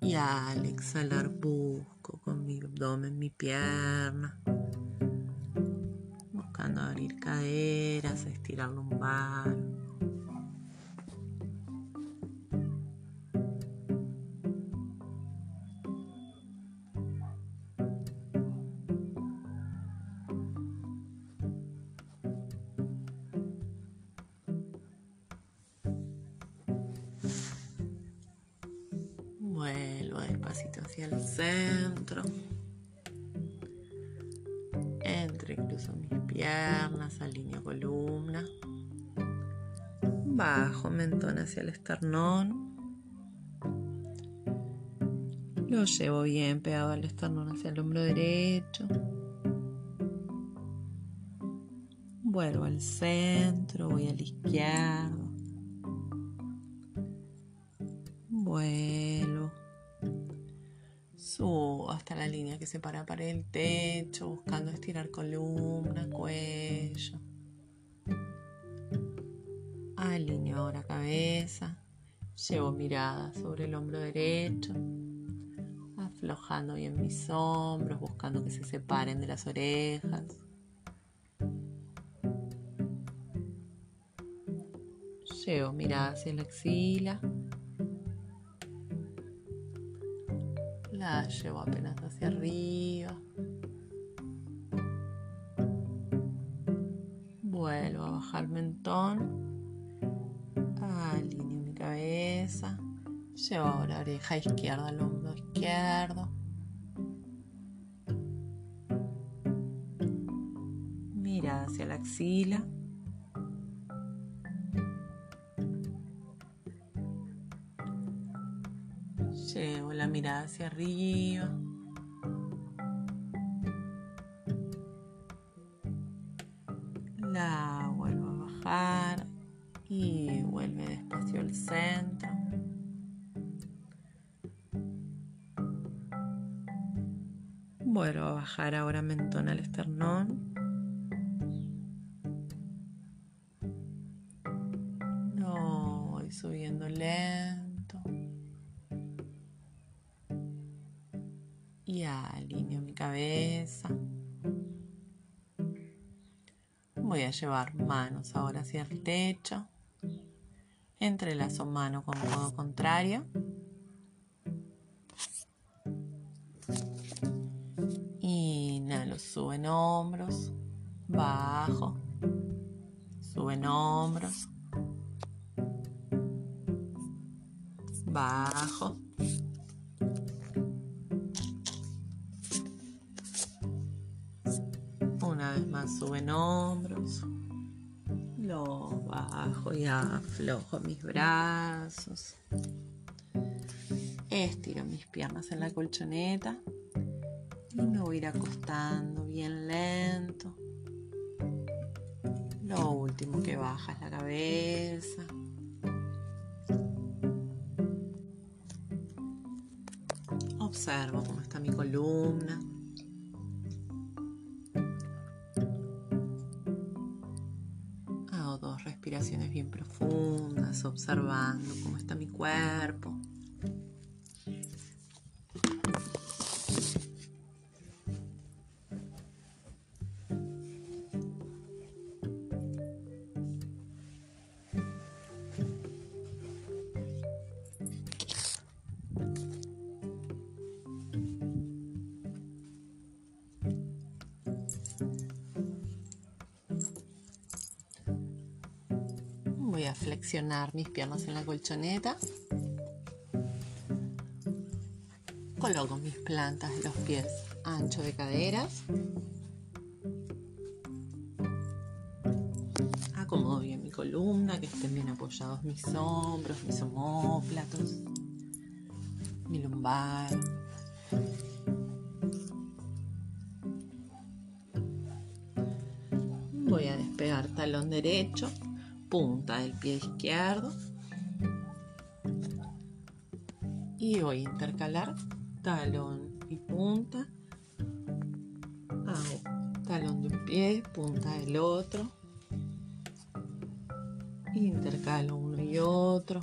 Y al exhalar busco con mi abdomen mi pierna. Buscando abrir caderas, estirar lumbar. Entro incluso mis piernas, alineo columna. Bajo mentón hacia el esternón. Lo llevo bien pegado al esternón hacia el hombro derecho. Vuelvo al centro, voy al izquierdo. Vuelo. Subo hasta la línea que separa para el techo, buscando estirar columna, cuello. Alineo ahora cabeza. Llevo mirada sobre el hombro derecho. Aflojando bien mis hombros, buscando que se separen de las orejas. Llevo mirada hacia la axila. La llevo apenas hacia arriba. Vuelvo a bajar mentón. Alineo mi cabeza. Llevo ahora oreja izquierda al hombro izquierdo. Mira hacia la axila. La mirada hacia arriba. La vuelvo a bajar y vuelve despacio al centro. Vuelvo a bajar ahora mentón al esternón. No, voy subiendo lento. Y alineo mi cabeza. Voy a llevar manos ahora hacia el techo. Entrelazo mano con codo contrario. Inhalo, suben hombros. Bajo. Suben hombros. Bajo. Aflojo mis brazos. Estiro mis piernas en la colchoneta. Y me voy a ir acostando bien lento. Lo último que baja es la cabeza. Observo cómo está mi columna. Observando cómo está mi cuerpo. Flexionar mis piernas en la colchoneta. Coloco mis plantas de los pies ancho de caderas. Acomodo bien mi columna, que estén bien apoyados mis hombros, mis omóplatos, mi lumbar. Voy a despegar talón derecho punta del pie izquierdo. Y voy a intercalar talón y punta. Hago talón de un pie punta del otro. Intercalo uno y otro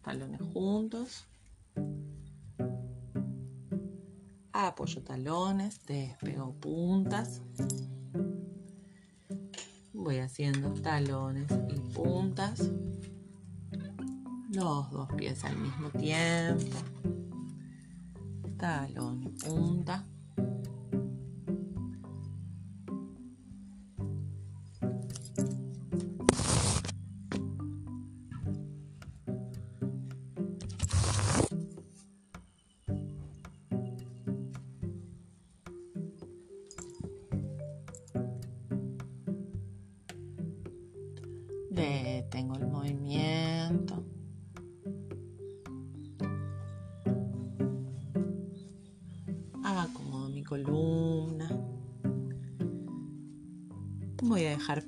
Talones juntos. Apoyo talones, despego puntas. Voy haciendo talones y puntas. Los dos pies al mismo tiempo. Talón y punta.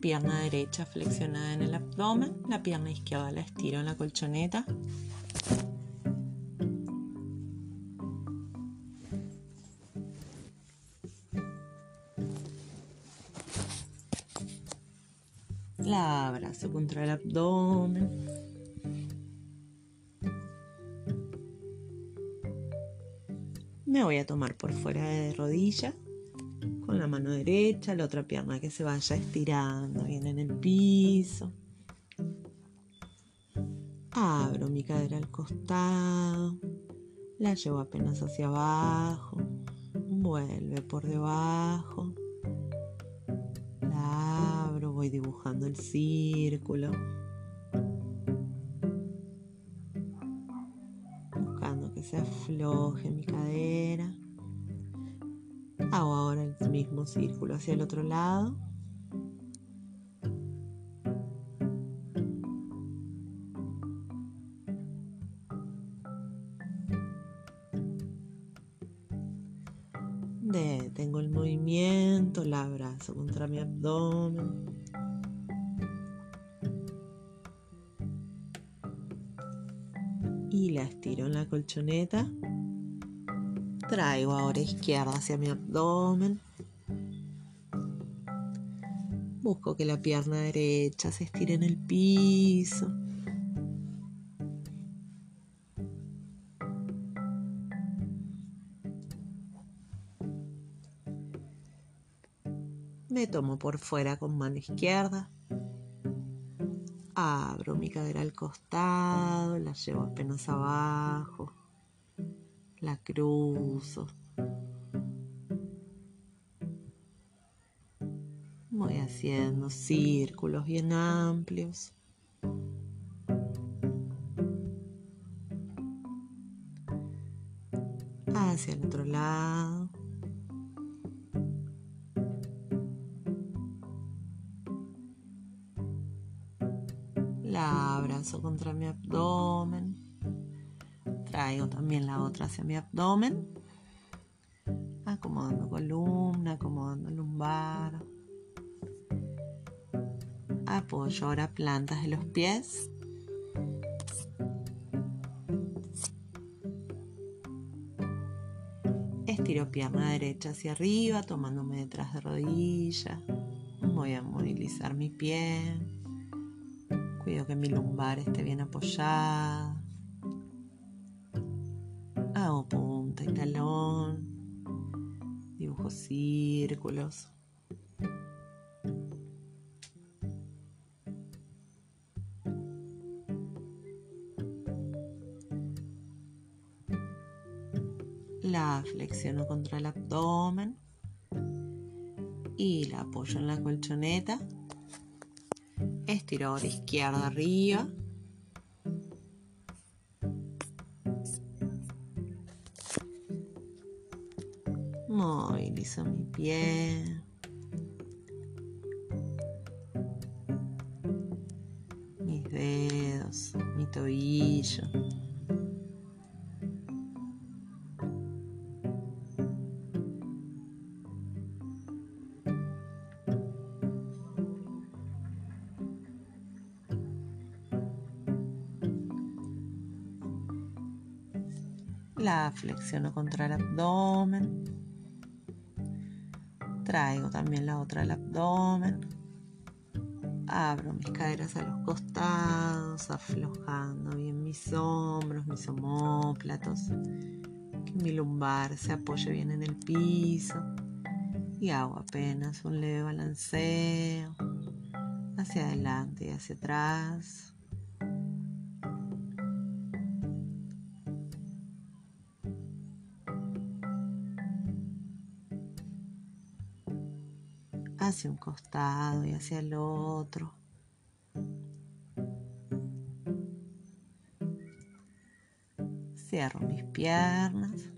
Pierna derecha flexionada en el abdomen. La pierna izquierda la estiro en la colchoneta. La abrazo contra el abdomen. Me voy a tomar por fuera de rodilla mano derecha, la otra pierna que se vaya estirando bien en el piso. Abro mi cadera al costado, la llevo apenas hacia abajo, vuelve por debajo voy dibujando el círculo. Buscando que se afloje mi cadera. Hago ahora el mismo círculo hacia el otro lado. Detengo el movimiento, la abrazo contra mi abdomen. y la estiro en la colchoneta. Traigo ahora izquierda hacia mi abdomen. Busco que la pierna derecha se estire en el piso. Me tomo por fuera con mano izquierda. Abro mi cadera al costado, la llevo apenas abajo, la cruzo. Haciendo círculos bien amplios. Hacia el otro lado. La abrazo contra mi abdomen. Traigo también la otra hacia mi abdomen. Acomodando columna, acomodando lumbar. Apoyo ahora plantas de los pies. Estiro pierna derecha hacia arriba, tomándome detrás de rodilla. Voy a movilizar mi pie. Cuido que mi lumbar esté bien apoyada. Hago punta y talón. Dibujo círculos. La flexiono contra el abdomen y la apoyo en la colchoneta Estiro de izquierda arriba. Movilizo mi pie. Mis dedos, mi tobillo. Flexiono contra el abdomen. Traigo también la otra al abdomen. Abro mis caderas a los costados, aflojando bien mis hombros, mis omóplatos. Que mi lumbar se apoye bien en el piso. Y hago apenas un leve balanceo hacia adelante y hacia atrás. Hacia un costado y hacia el otro. Cierro mis piernas.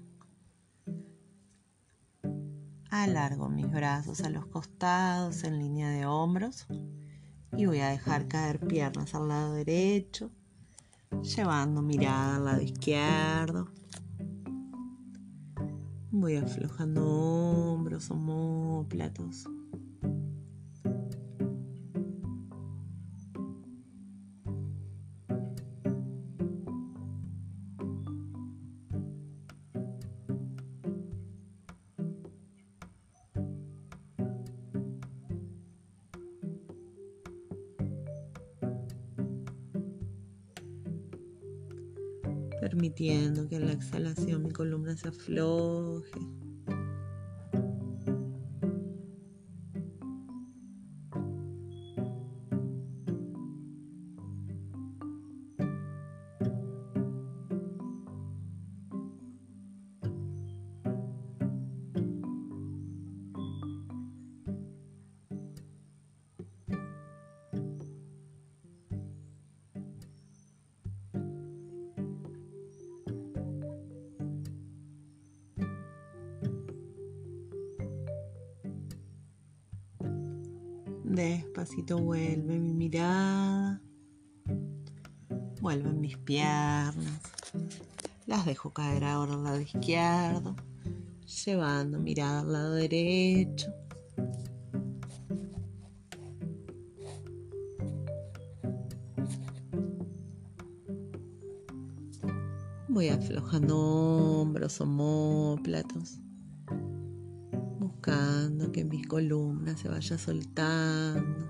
Alargo mis brazos a los costados en línea de hombros y voy a dejar caer piernas al lado derecho, llevando mirada al lado izquierdo. Voy aflojando hombros, homóplatos. Exhalación mi columna se afloje. Vuelve mi mirada. Vuelven mis piernas. Las dejo caer ahora al lado izquierdo. Llevando mirada al lado derecho. Voy aflojando hombros, homóplatos buscando que mis columnas se vaya soltando.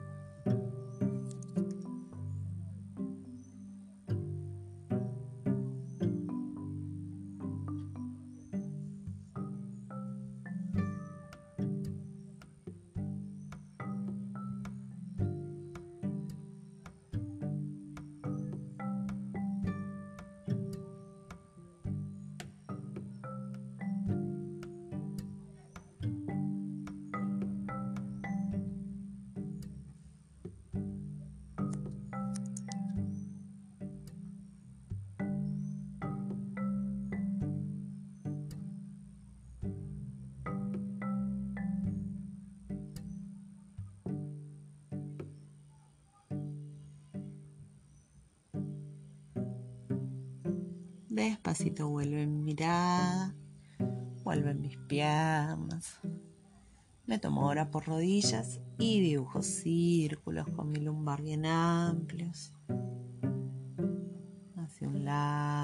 Despacito vuelve mi mirada, vuelven mis piernas. Me tomo ahora por rodillas y dibujo círculos con mi lumbar bien amplios. Hacia un lado.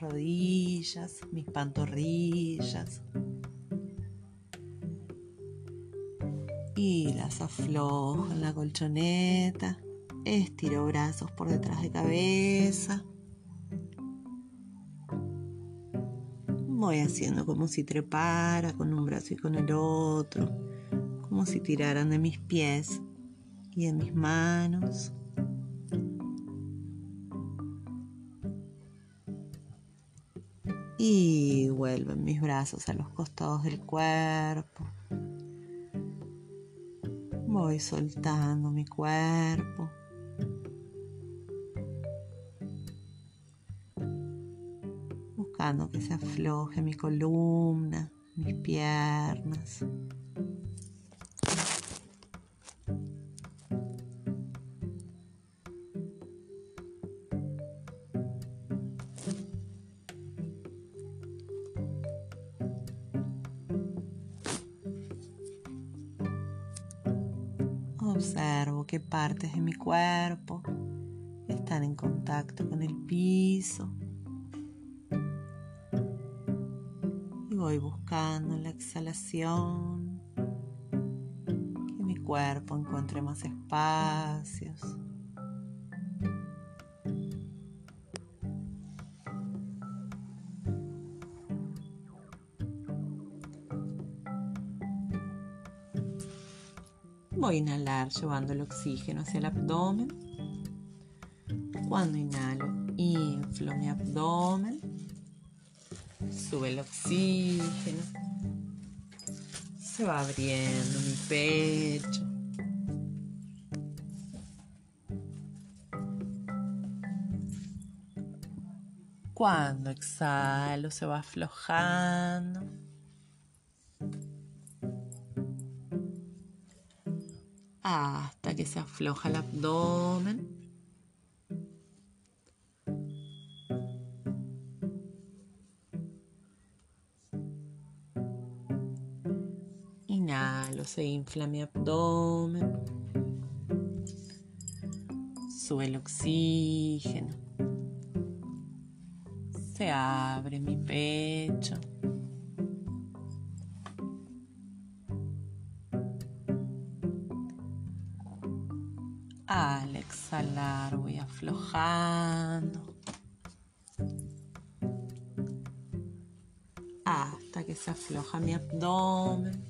Rodillas, mis pantorrillas. Y las aflojo en la colchoneta. Estiro brazos por detrás de cabeza. Voy haciendo como si trepara con un brazo y con el otro, como si tiraran de mis pies y en mis manos. Y vuelven mis brazos a los costados del cuerpo. Voy soltando mi cuerpo. Buscando que se afloje mi columna, mis piernas. Partes de mi cuerpo están en contacto con el piso. Y voy buscando la exhalación que mi cuerpo encuentre más espacios. Inhalar llevando el oxígeno hacia el abdomen. Cuando inhalo, inflo mi abdomen. Sube el oxígeno. Se va abriendo mi pecho. Cuando exhalo, se va aflojando. Hasta que se afloja el abdomen. Inhalo, se infla mi abdomen. Sube el oxígeno. Se abre mi pecho. Voy aflojando hasta que se afloja mi abdomen.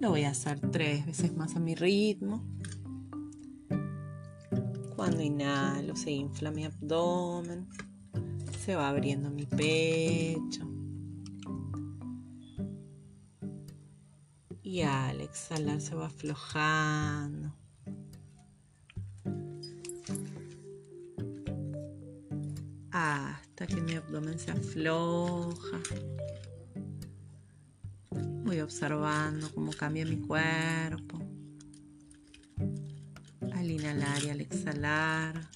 Lo voy a hacer tres veces más a mi ritmo. Cuando inhalo se infla mi abdomen, se va abriendo mi pecho. Y al exhalar se va aflojando. Hasta que mi abdomen se afloja. Voy observando cómo cambia mi cuerpo al inhalar y al exhalar.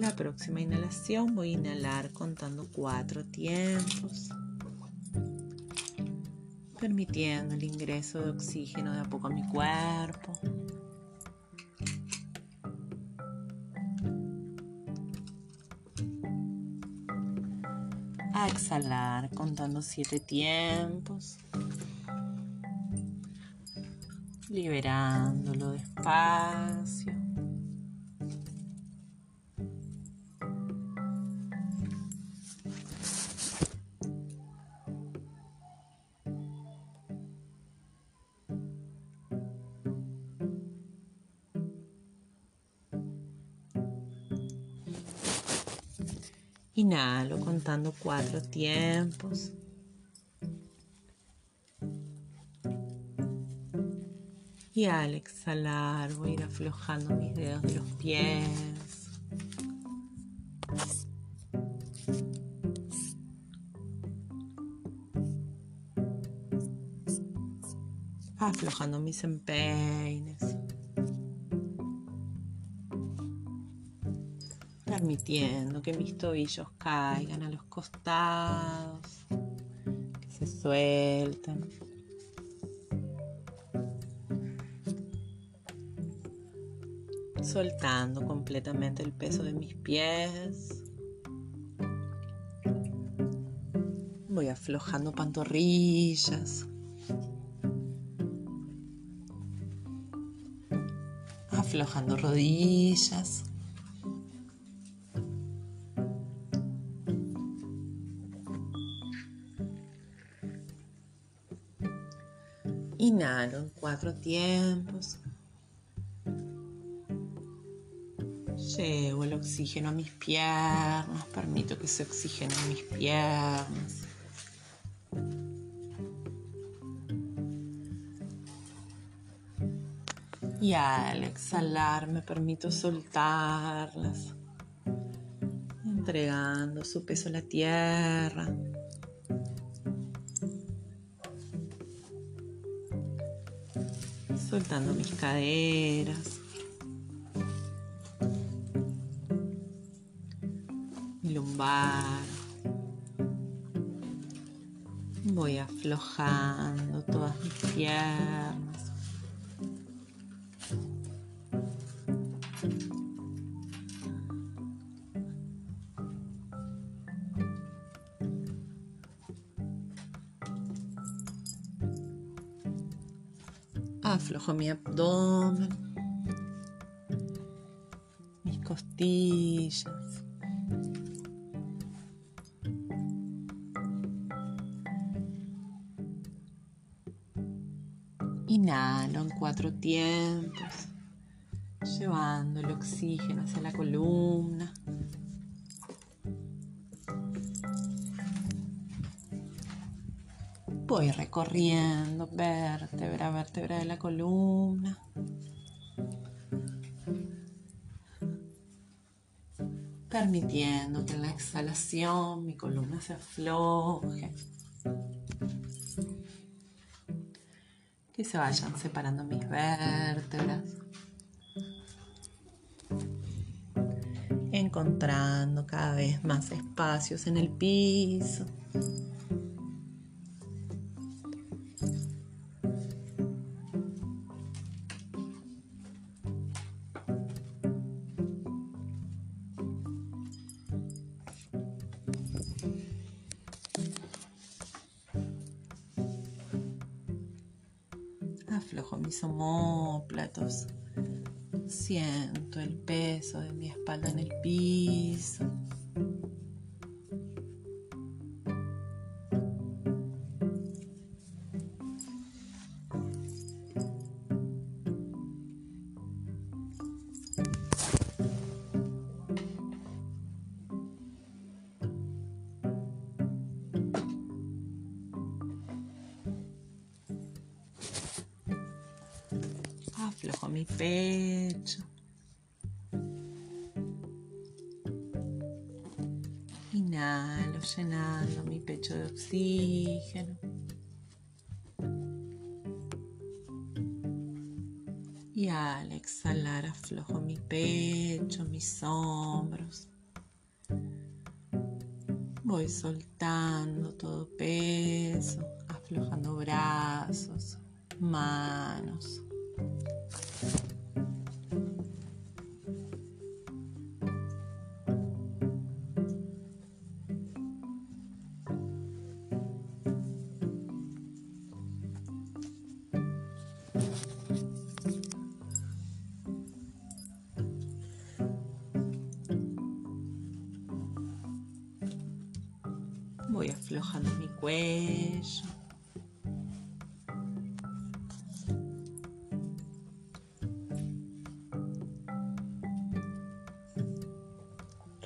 La próxima inhalación voy a inhalar contando cuatro tiempos, permitiendo el ingreso de oxígeno de a poco a mi cuerpo. A exhalar contando siete tiempos, liberándolo despacio. Inhalo contando cuatro tiempos. Y al exhalar voy a ir aflojando mis dedos de los pies. Aflojando mis empeines. Permitiendo que mis tobillos caigan a los costados, que se suelten. Soltando completamente el peso de mis pies. Voy aflojando pantorrillas. Aflojando rodillas. inhalo cuatro tiempos. Llevo el oxígeno a mis piernas, permito que se oxigenen mis piernas. Y al exhalar me permito soltarlas, entregando su peso a la tierra. Soltando mis caderas. Mi lumbar. Voy aflojando todas mis piernas. Mi abdomen, mis costillas. Voy recorriendo vértebra a vértebra de la columna. Permitiendo que en la exhalación mi columna se afloje. Que se vayan separando mis vértebras. Encontrando cada vez más espacios en el piso. Voy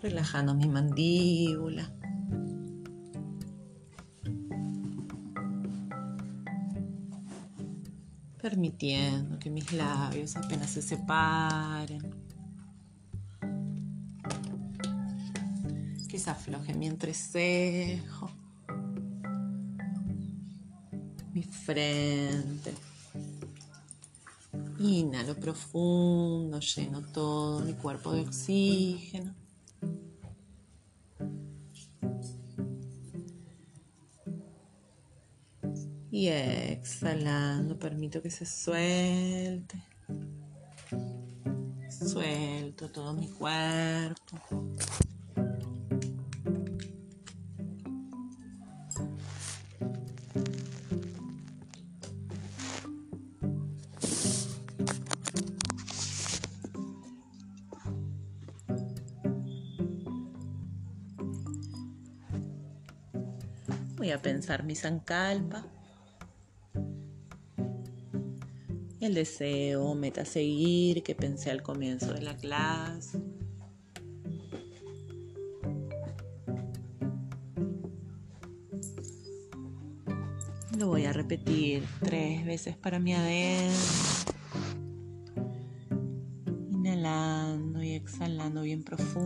Relajando mi mandíbula. Permitiendo que mis labios apenas se separen. Que se afloje mi entrecejo. Frente. Inhalo profundo, lleno todo mi cuerpo de oxígeno. Y exhalando, permito que se suelte. Suelto todo mi cuerpo. pensar mi sankalpa. El deseo, meta a seguir que pensé al comienzo de la clase. Lo voy a repetir tres veces para mi adentro. Inhalando y exhalando bien profundo.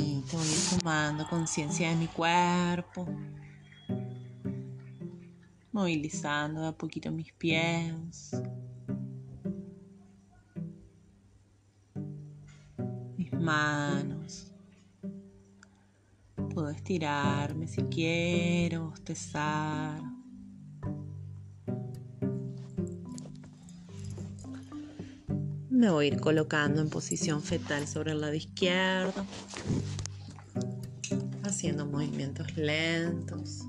Voy tomando conciencia de mi cuerpo. Movilizando de a poquito mis pies. Mis manos. Puedo estirarme si quiero, bostezar. Me voy a ir colocando en posición fetal sobre el lado izquierdo, haciendo movimientos lentos.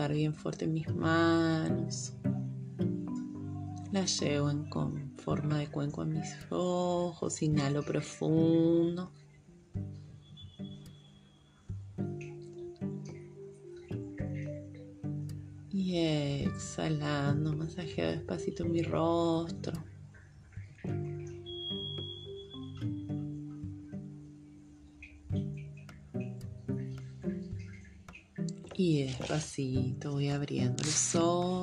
A bien fuerte mis manos. Las llevo en forma de cuenco en mis ojos. Inhalo profundo. Y exhalando, masajeo despacito mi rostro. Despacito voy abriendo los ojos.